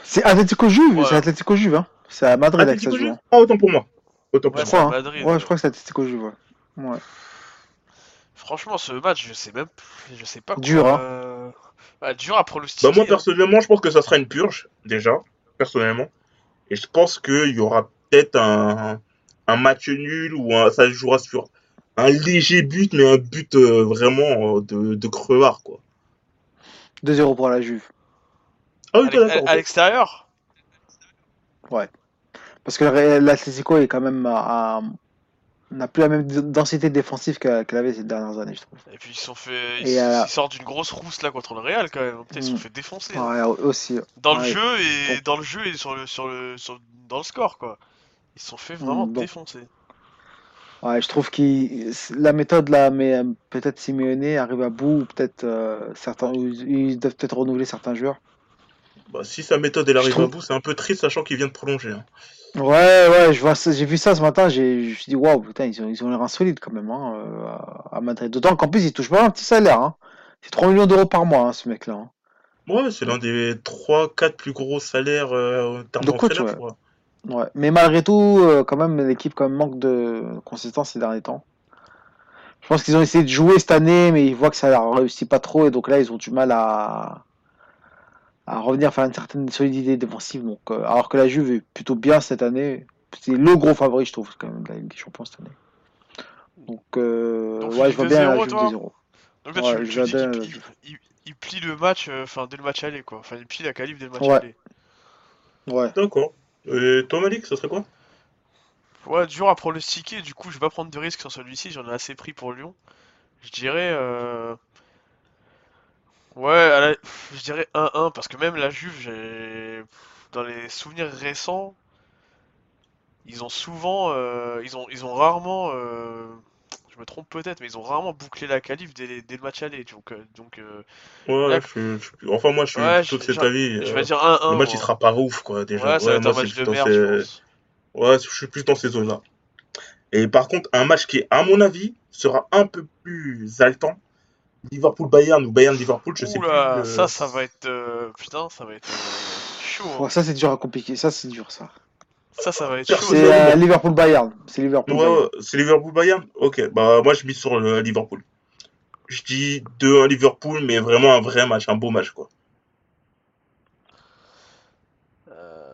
C'est Atlético Juve, Ouais. c'est Atlético Juve, hein. C'est à Madrid avec ça Juve? Joue. Ah, autant pour moi. Autant pour Ouais, Je moi. hein. Madrid, Ouais, ouais. je crois que c'est Atlético Juve, ouais. Ouais. Franchement, ce match, je sais même, je sais pas. Dur, quoi, hein. euh, ouais, dur à pronostiquer. Bah, moi, hein. personnellement, je pense que ça sera une purge, déjà, personnellement. Et je pense qu'il y aura peut-être un, un match nul ou un- ça jouera sur un léger but, mais un but euh, vraiment euh, de, de crevard, quoi. 2-0 pour la Juve. Ah oui, À l'extérieur? Parce que l'Atlético est quand même à, à- n'a plus la même densité défensive qu'elle avait ces dernières années, je trouve. Et puis ils sont fait, ils, Et, euh, ils sortent d'une grosse rousse là contre le Real quand même. Ils se sont Mm. fait défoncer hein. Ouais, aussi. dans le ouais. jeu et Bon. dans le jeu et sur le sur le sur- dans le score quoi. Ils se sont fait vraiment Mm, bon. défoncer. Ouais, je trouve qu'il la méthode là, mais euh, peut-être Simeone arrive à bout, ou peut-être euh, certains, ils doivent peut-être renouveler certains joueurs. Bah, si sa méthode elle arrive à bout, c'est un peu triste sachant qu'il vient de prolonger. hein. Ouais, ouais, je vois ça, j'ai vu ça ce matin, j'ai, je me suis dit waouh, putain, ils ont, ils ont l'air insolites quand même hein, euh, à à Madrid. D'autant qu'en plus, ils touchent pas un petit salaire, hein. C'est 3 millions d'euros par mois, hein, ce mec-là. hein. Ouais, c'est l'un des 3-4 plus gros salaires euh, en termes De coach, d'entraîneur, ouais. je crois. Ouais. Mais malgré tout, euh, quand même, l'équipe quand même manque de consistance ces derniers temps. Je pense qu'ils ont essayé de jouer cette année, mais ils voient que ça leur réussit pas trop, et donc là, ils ont du mal à, à revenir faire une certaine solidité défensive. Donc, euh, alors que la Juve est plutôt bien cette année, c'est le gros favori, je trouve, quand même, de la Ligue des Champions cette année. Donc, euh, Donc, ouais, je vois bien la 2-0, Juve toi 2-0. Donc là, Ouais, tu, je tu dis vais qu'il bien- plie, il, il plie le match, euh, enfin dès le match aller quoi. Enfin, il plie la qualif dès le match Ouais. aller. Ouais. D'accord. Et toi, Malik, ça serait quoi? Ouais, dur à pronostiquer, du coup, je vais pas prendre de risque sur celui-ci, j'en ai assez pris pour Lyon. Je dirais. Ouais, à la- je dirais 1-1, parce que même la Juve, j'ai. Dans les souvenirs récents, ils ont souvent. euh, Ils ont, ils ont rarement. euh, Je me trompe peut-être, mais ils ont rarement bouclé la qualif dès, dès le match aller. Donc, euh, donc euh, Ouais, Là- je, suis- je suis- enfin, moi, je suis Ouais, plutôt je- de cet je- avis. je euh, vais dire 1-1. le match, il moi. sera pas ouf, quoi, déjà. Ouais, ça va être moi, un c'est match de plutôt merde, ces- je pense. Ouais, je suis plus dans ces zones-là. Et par contre, un match qui, à mon avis, sera un peu plus haletant. Liverpool-Bayern ou Bayern-Liverpool, je sais Oula, plus. euh, ça, ça va être. euh, Putain, ça va être euh, chaud. hein. Ouais, ça, c'est dur à compliquer. Ça, c'est dur, ça. Ça, ça va être chaud. C'est euh, Liverpool-Bayern. C'est Liverpool. Ouais, ouais, c'est Liverpool-Bayern Ok, bah moi je mise sur le Liverpool. Je dis 2-1 Liverpool, mais vraiment un vrai match, un beau match quoi. Euh,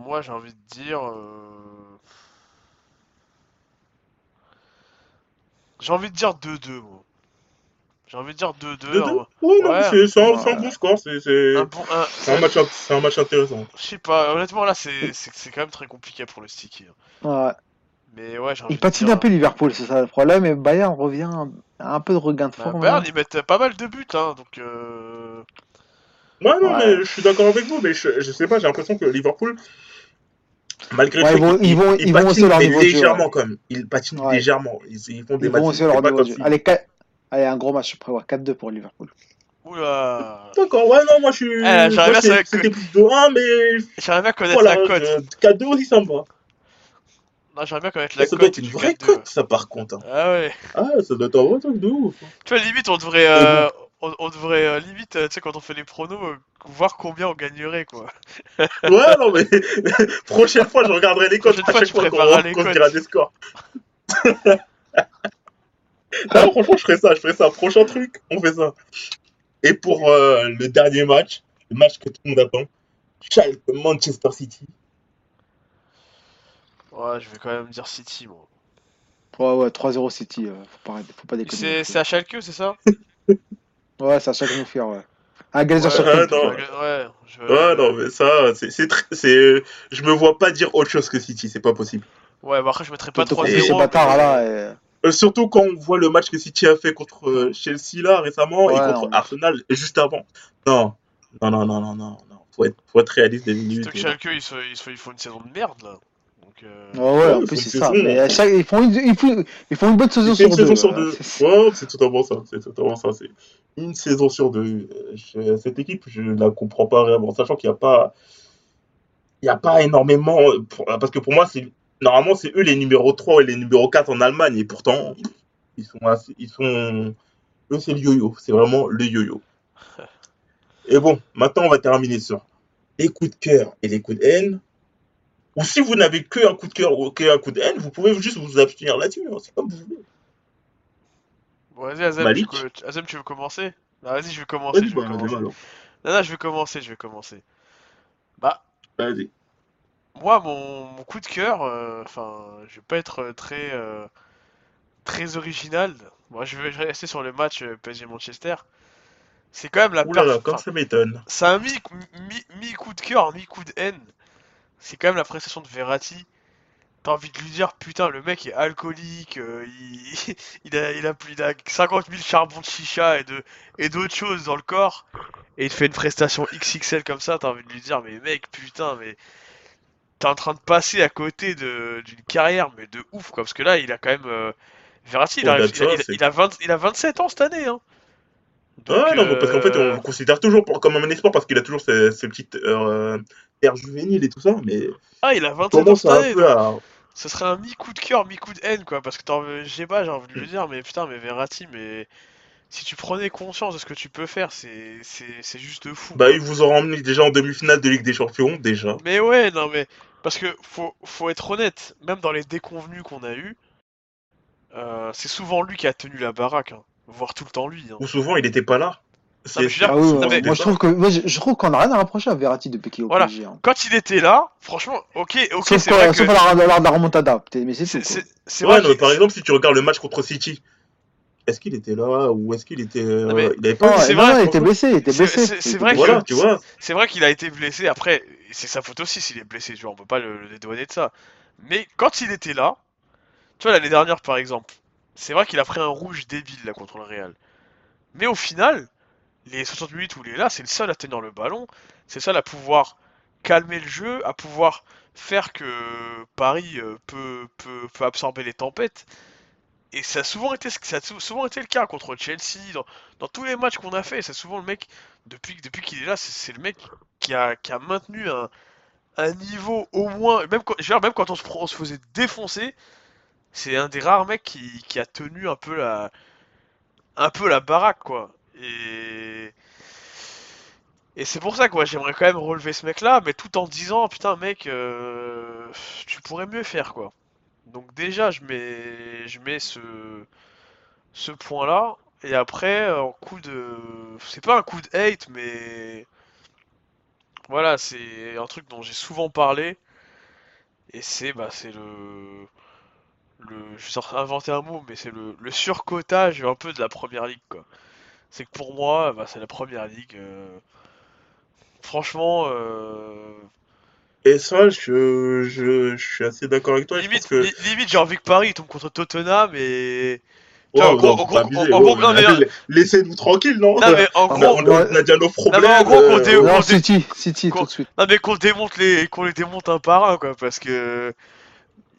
Moi, j'ai envie de dire. J'ai envie de dire 2-2, moi. J'ai envie de dire 2-2. 2-2 un- Ouais, non, Ouais. c'est c'est un, c'est un Ouais. bon score, c'est c'est- un bon- un- c'est un, match, un match intéressant. Je sais pas, honnêtement, là, c'est c'est- c'est quand même très compliqué pour le sticker. Ouais. Mais ouais, j'ai envie Il de patine dire. un peu Liverpool, c'est ça le problème. Et Bayern revient à un peu de regain de Bah, forme. Bayern, là. ils mettent pas mal de buts, hein, donc. euh, Ouais, non, Ouais. mais je suis d'accord avec vous, mais je, je sais pas, j'ai l'impression que Liverpool, malgré Ouais, le ils fait vont- ils vont- ils ils vont patinent, leur niveau de jeu, légèrement ouais. quand même. Ils patinent Ouais. légèrement. Ils, ils font des Ils vont matchs. aussi leur niveau si- Allez, 4... Allez, un gros match, je prévois 4-2 pour Liverpool. Oula. D'accord, ouais, non, moi je suis. Eh, savoir que- C'était plus de 1, mais J'aimerais bien connaître voilà, la cote. je- 4-2 aussi ça me va. Non, j'aimerais bien connaître la Ça doit cote être une vraie 4-2. cote, ça par contre. hein. Ah ouais. Ah, ça doit être un vrai truc de ouf. Tu vois, limite, on devrait, euh, on, on devrait euh, limite, euh, tu sais, quand on fait les pronos, euh, voir combien on gagnerait, quoi. Ouais, non, mais prochaine fois, je regarderai les Prochaine à chaque fois qu'on dira des scores. non, franchement, je ferai ça, je ferai ça. Prochain truc, on fait ça. Et pour euh, le dernier match, le match que tout le monde attend, Schalke Manchester City. Ouais, je vais quand même dire City, moi. Ouais, ouais, 3-0 City, euh, faut, pas, faut pas déconner. C'est c'est à Schalke, c'est ça? Ouais, c'est à chaque nous faire, ouais. Un Glazer Ouais, sur ouais, non. ouais. Je... Ouais, non, mais ça, c'est, c'est, tr- c'est, je me vois pas dire autre chose que City, c'est pas possible. Ouais, bah après, je mettrais pas Surtout 3-0. contre ces bâtards là. Et... Euh, surtout quand on voit le match que City a fait contre euh, Chelsea là récemment et contre non. Arsenal juste avant. Non, non, non, non, non, non, non. Faut être, faut être réaliste des minutes. Surtout que Schalke, ils, se- ils, se- ils font une saison de merde, là. Donc, euh... Ouais, ouais, en plus c'est ça. saison, Mais à chaque... ils, font une... Ils, font... ils font une bonne saison sur une deux. saison sur deux. c'est- Ouais, c'est totalement ça. C'est totalement ça. C'est une saison sur deux. Je- cette équipe, je la comprends pas vraiment, sachant qu'il n'y a pas, il y a pas énormément. pour- Parce que pour moi, c'est normalement c'est eux les numéros 3 et les numéros 4 en Allemagne, et pourtant ils sont, assez- ils sont, eux c'est le yo-yo. C'est vraiment le yo-yo. Et bon, maintenant on va terminer sur les coups de cœur et les coups de haine. Ou si vous n'avez que un coup de cœur ou qu'un coup de haine, vous pouvez juste vous abstenir là-dessus. hein, c'est comme vous voulez. Bon, vas-y, Azem, tu, co- Azem, tu veux commencer? Non, vas-y, je vais commencer, Vas-y, je vais bah, commencer. Non, non, je vais commencer, je vais commencer. Bah, Vas-y. moi, mon, mon coup de cœur, euh, enfin, je vais pas être euh, très, euh, très original. Moi, je vais rester sur le match euh, PSG-Manchester. C'est quand même la Ouh là comme ça m'étonne. C'est un mi, mi, mi coup de cœur, mi coup de haine. C'est quand même la prestation de Verratti. T'as envie de lui dire, putain, le mec est alcoolique, euh, il, il a, il a plus il a 50 000 charbons de chicha et de, et d'autres choses dans le corps. Et il te fait une prestation XXL comme ça, t'as envie de lui dire, mais mec, putain, mais t'es en train de passer à côté de- d'une carrière, mais de ouf, quoi. Parce que là, il a quand même. euh, Verratti, il, arrive- de il a, c'est- il a 20 il a 27 ans cette année, hein. Ouais, non, parce qu'en fait, on euh, le considère toujours pour- comme un espoir parce qu'il a toujours ce, ce petit euh, air juvénile et tout ça, mais Ah, il a on 27 ans à. Ce serait un mi-coup de cœur, mi-coup de haine, quoi. Parce que sais pas, j'ai envie de le dire, mais putain, mais Verratti, mais. Si tu prenais conscience de ce que tu peux faire, c'est juste de fou. Bah, ils vous ont emmené déjà en demi-finale de Ligue des Champions, déjà. Mais ouais, non, mais. Parce que faut, faut être honnête, même dans les déconvenus qu'on a eu, c'est souvent lui qui a tenu la baraque, hein. Voire tout le temps lui. hein. Ou souvent, il était pas là. je veux dire, Ah oui, Non, ouais, mais- moi je trouve que moi, je, je trouve qu'on a rien à rapprocher à Verratti depuis qu'il est au Voilà. PSG. hein. Quand il était là, franchement, ok, ok, sauf c'est quoi- vrai que. sauf à la, remontada, mais c'est Ouais, vrai par exemple, si tu regardes le match contre City, est-ce qu'il était là ou est-ce qu'il était. euh, Non, mais- Il avait pas c'est non, vrai, il était blessé, il était c'est- blessé. vrai que- blessé. Voilà, tu vois. C'est vrai qu'il a été blessé. Après, c'est sa faute aussi s'il est blessé. Tu vois, on peut pas le, le dédouaner de ça. Mais quand il était là, tu vois l'année dernière par exemple, c'est vrai qu'il a pris un rouge débile là contre le Real. Mais au final, les 60 minutes où il est là, c'est le seul à tenir le ballon, c'est le seul à pouvoir calmer le jeu, à pouvoir faire que Paris euh, peut, peut, peut absorber les tempêtes. Et ça a souvent été, ça a sou- souvent été le cas contre Chelsea, dans, dans tous les matchs qu'on a fait. C'est souvent le mec, depuis, depuis qu'il est là, c'est le mec qui a, qui a maintenu un, un niveau au moins. Même quand, dire, même quand on se faisait défoncer, c'est un des rares mecs qui, a tenu un peu la, un peu la baraque, quoi. Et. Et c'est pour ça que j'aimerais quand même relever ce mec-là, mais tout en disant putain mec, euh, tu pourrais mieux faire quoi. Donc déjà je mets je mets ce ce point-là et après en coup de c'est pas un coup de hate mais voilà c'est un truc dont j'ai souvent parlé et c'est bah c'est le le je vais sortir- inventer un mot mais c'est le, le surcotage un peu de la première ligue quoi. C'est que pour moi bah, c'est la première ligue. euh, Franchement, euh, Et ça, je, je, je suis assez d'accord avec toi. limite, pense que. li- limite j'ai envie que Paris tombe contre Tottenham et. En gros- non, en en non, mais- Laissez-nous tranquille, non? Non mais en On a, gros, on a- on a déjà nos problèmes. en gros, qu'on euh, dé- Non, qu'on dé- City, City, qu'on- tout de suite. non mais qu'on démonte les, qu'on les démonte un par un quoi, parce que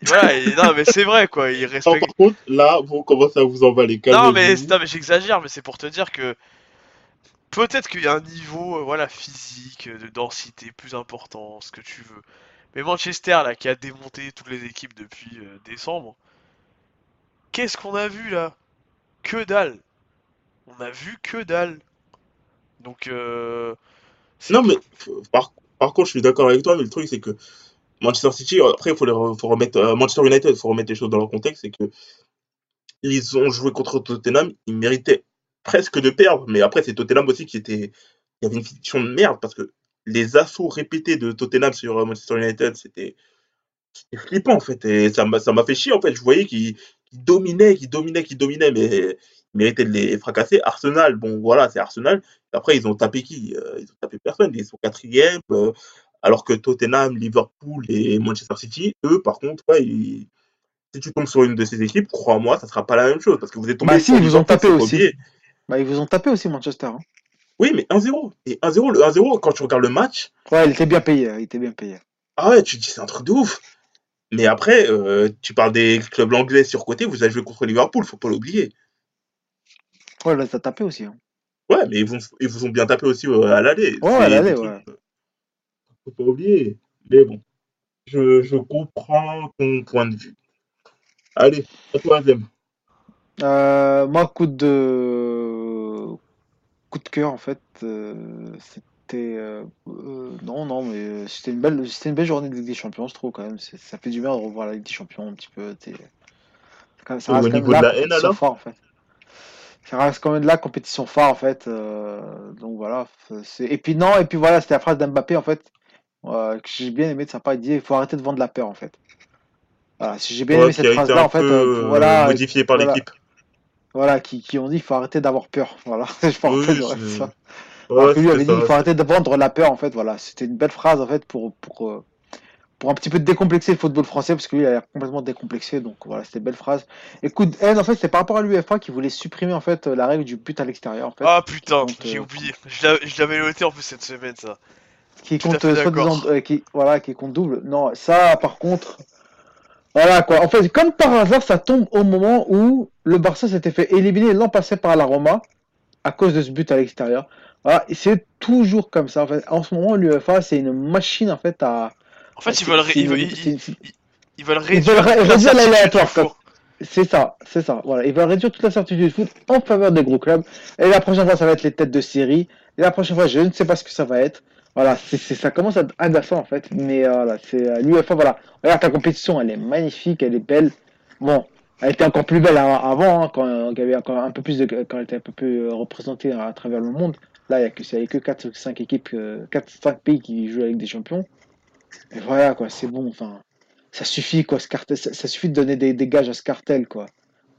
voilà, et- non mais c'est vrai quoi, ils Non, respectent. par contre, là, vous commencez à vous emballer. Non mais, non, mais j'exagère, mais c'est pour te dire que peut-être qu'il y a un niveau, euh, voilà, physique, de densité plus important, ce que tu veux. Mais Manchester là, qui a démonté toutes les équipes depuis euh, décembre, qu'est-ce qu'on a vu là? Que dalle. On a vu que dalle. Donc euh, Non, mais par, par contre, je suis d'accord avec toi, mais le truc, c'est que Manchester City, euh, après, il faut, remettre. euh, Manchester United, il faut remettre les choses dans leur contexte, c'est que ils ont joué contre Tottenham, ils méritaient presque de perdre, mais après, c'est Tottenham aussi qui était. Il y avait une fiction de merde, parce que les assauts répétés de Tottenham sur euh, Manchester United, c'était. Flippant en fait, et ça m'a fait chier en fait. Je voyais qu'ils dominaient, qu'ils dominaient, qu'ils dominaient, mais ils méritaient de les fracasser. Arsenal, bon voilà, c'est Arsenal. Après, ils ont tapé qui? Ils ont tapé personne. Ils sont quatrième, alors que Tottenham, Liverpool et Manchester City, eux, par contre, ouais, ils- si tu tombes sur une de ces équipes, crois-moi, ça sera pas la même chose parce que vous êtes tombé Bah si, sur ils vous ont tapé aussi. Bah, ils vous ont tapé aussi, Manchester. hein. Oui, mais 1-0. Et 1-0, le 1-0, quand tu regardes le match, Ouais, il était bien payé, il était bien payé. ah ouais, tu te dis c'est un truc de ouf. Mais après, euh, tu parles des clubs anglais surcotés, vous avez joué contre Liverpool, faut pas l'oublier. Ouais, là, t'as tapé aussi. hein. Ouais, mais ils vous, ils vous ont bien tapé aussi euh, à l'aller. Ouais, à l'aller, ouais. euh, Faut pas oublier. Mais bon, je, je comprends ton point de vue. Allez, à toi, Azem. Euh, moi, coup de coup de cœur en fait, euh, c'était euh, non non mais c'était une belle c'était une belle journée de Ligue des Champions je trouve quand même. Ça fait du bien de revoir la Ligue des Champions un petit peu. t'es- c'est quand même- ça reste niveau de la haine, alors? phare en fait. Ça reste quand même de la compétition phare en fait. donc voilà. c'est- Et puis non et puis voilà c'était la phrase d'Mbappé en fait euh, que j'ai bien aimé de sa part. Il dit il faut arrêter de vendre la peur en fait. Voilà si j'ai bien Ouais, aimé qui cette a été phrase là un en fait euh, euh, voilà modifié par l'équipe. voilà, qui, qui ont dit il faut arrêter d'avoir peur. Voilà, je me Oui, c'est- ça. Ouais, Alors que lui avait dit il faut arrêter de vendre la peur en fait. Voilà, c'était une belle phrase en fait pour pour euh, pour un petit peu décomplexer le football français parce que lui il a l'air complètement décomplexé. Donc voilà, c'était une belle phrase. Et coup de haine en fait, c'est par rapport à l'UEFA qui voulait supprimer en fait la règle du but à l'extérieur en fait. Ah putain, j'ai euh, oublié. Je l'avais noté en plus cette semaine ça. Qui compte euh, euh, qui voilà, qui compte double. Non, ça, par contre, voilà quoi. En fait, comme par hasard, ça tombe au moment où le Barça s'était fait éliminer l'an passé par la Roma à cause de ce but à l'extérieur. Voilà, c'est toujours comme ça. En fait, en ce moment, l'UEFA, c'est une machine en fait à. En fait, ils veulent, ré- ils veulent, une- ils- réduire l'aléatoire. C'est ça, c'est ça. Voilà, ils veulent réduire toute la certitude du foot en faveur des gros clubs. Et la prochaine fois, ça va être les têtes de série. Et la prochaine fois, je ne sais pas ce que ça va être. Voilà, c'est, ça commence à être agaçant en fait. Mais euh, voilà, c'est euh, l'UEFA. Voilà, regarde ta compétition, elle est magnifique, elle est belle. Bon, elle était encore plus belle avant, hein, quand il y avait encore un peu plus de, quand elle était un peu plus euh, représentée à travers le monde. Là, il y a que, il y a que 4 5 équipes, euh, 4 5 pays qui jouent avec des champions. Et voilà quoi, c'est bon. Enfin, ça suffit quoi, ce cartel, ça, ça suffit de donner des, des gages à ce cartel quoi.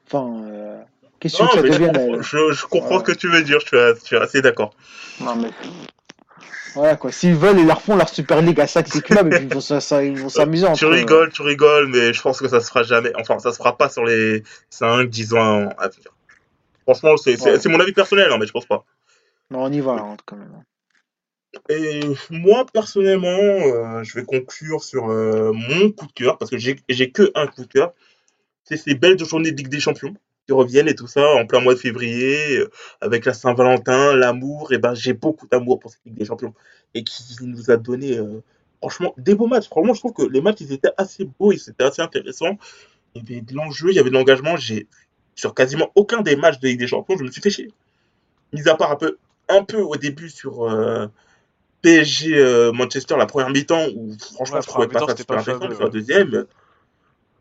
Enfin, euh, qu'est-ce Non, que ça devienne je, je comprends ce que tu veux dire, je suis, je suis assez d'accord. Non mais voilà quoi, s'ils veulent, ils leur font leur Super League à chaque club et puis ils vont ils s'amuser Tu rigoles, tu rigoles, mais je pense que ça se fera jamais. Enfin, ça se fera pas sur les 5, 10 ans à venir. Franchement, c'est Ouais. mon avis personnel, hein, mais je pense pas. Non, on y va hein, quand même. Et moi, personnellement, euh, je vais conclure sur euh, mon coup de cœur, parce que j'ai j'ai que un coup de cœur. C'est ces belles journées de Ligue des Champions qui reviennent et tout ça en plein mois de février, euh, avec la Saint-Valentin, l'amour. Et ben, j'ai beaucoup d'amour pour cette Ligue des Champions et qui nous a donné, euh, franchement, des beaux matchs. Franchement, je trouve que les matchs, ils étaient assez beaux, ils étaient assez intéressants. Il y avait de l'enjeu, il y avait de l'engagement. J'ai sur quasiment aucun des matchs de Ligue des Champions, je me suis fait chier. Mis à part un peu, un peu au début sur euh, PSG Manchester la première mi-temps où franchement Ouais, je trouvais pas ça super intéressant. Sur la deuxième,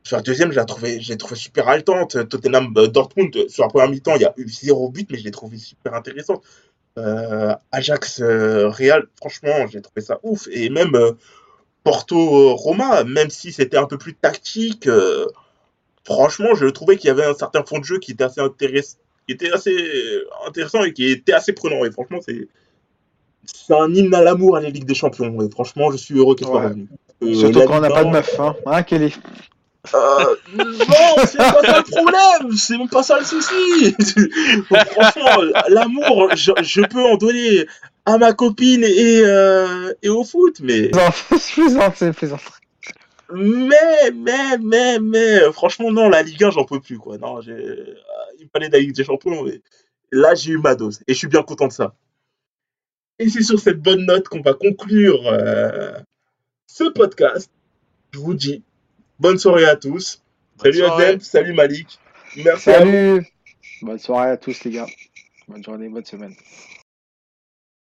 sur la deuxième, je l'ai trouvé, je trouvé super haletante. Tottenham euh, Dortmund sur la première mi-temps, il y a eu zéro but, mais je l'ai trouvé super intéressante. Euh, Ajax euh, Real, franchement, j'ai trouvé ça ouf. Et même euh, Porto Roma, même si c'était un peu plus tactique, franchement, je trouvais qu'il y avait un certain fond de jeu qui était assez intéressant, qui était assez intéressant et qui était assez prenant. Et franchement, c'est c'est un hymne à l'amour à la Ligue des Champions. Et franchement, je suis heureux qu'elle soit Ouais. Euh, Surtout quand on n'a pas de 1, meuf, hein, hein Kelly euh, non, c'est pas ça le problème, c'est même pas ça le souci. Franchement, l'amour, je, je peux en donner à ma copine et, euh, et au foot, mais, Non, plaisante, plaisant. mais, mais, mais, mais, franchement, non, la Ligue 1, j'en peux plus, quoi. Non, euh, il fallait de la Ligue des Champions, et là, j'ai eu ma dose, et je suis bien content de ça. Et c'est sur cette bonne note qu'on va conclure euh, ce podcast. Je vous dis bonne soirée à tous. Bonne Salut. Adem, salut Malik. Merci à vous. Salut Bonne soirée à tous les gars. Bonne journée, bonne semaine.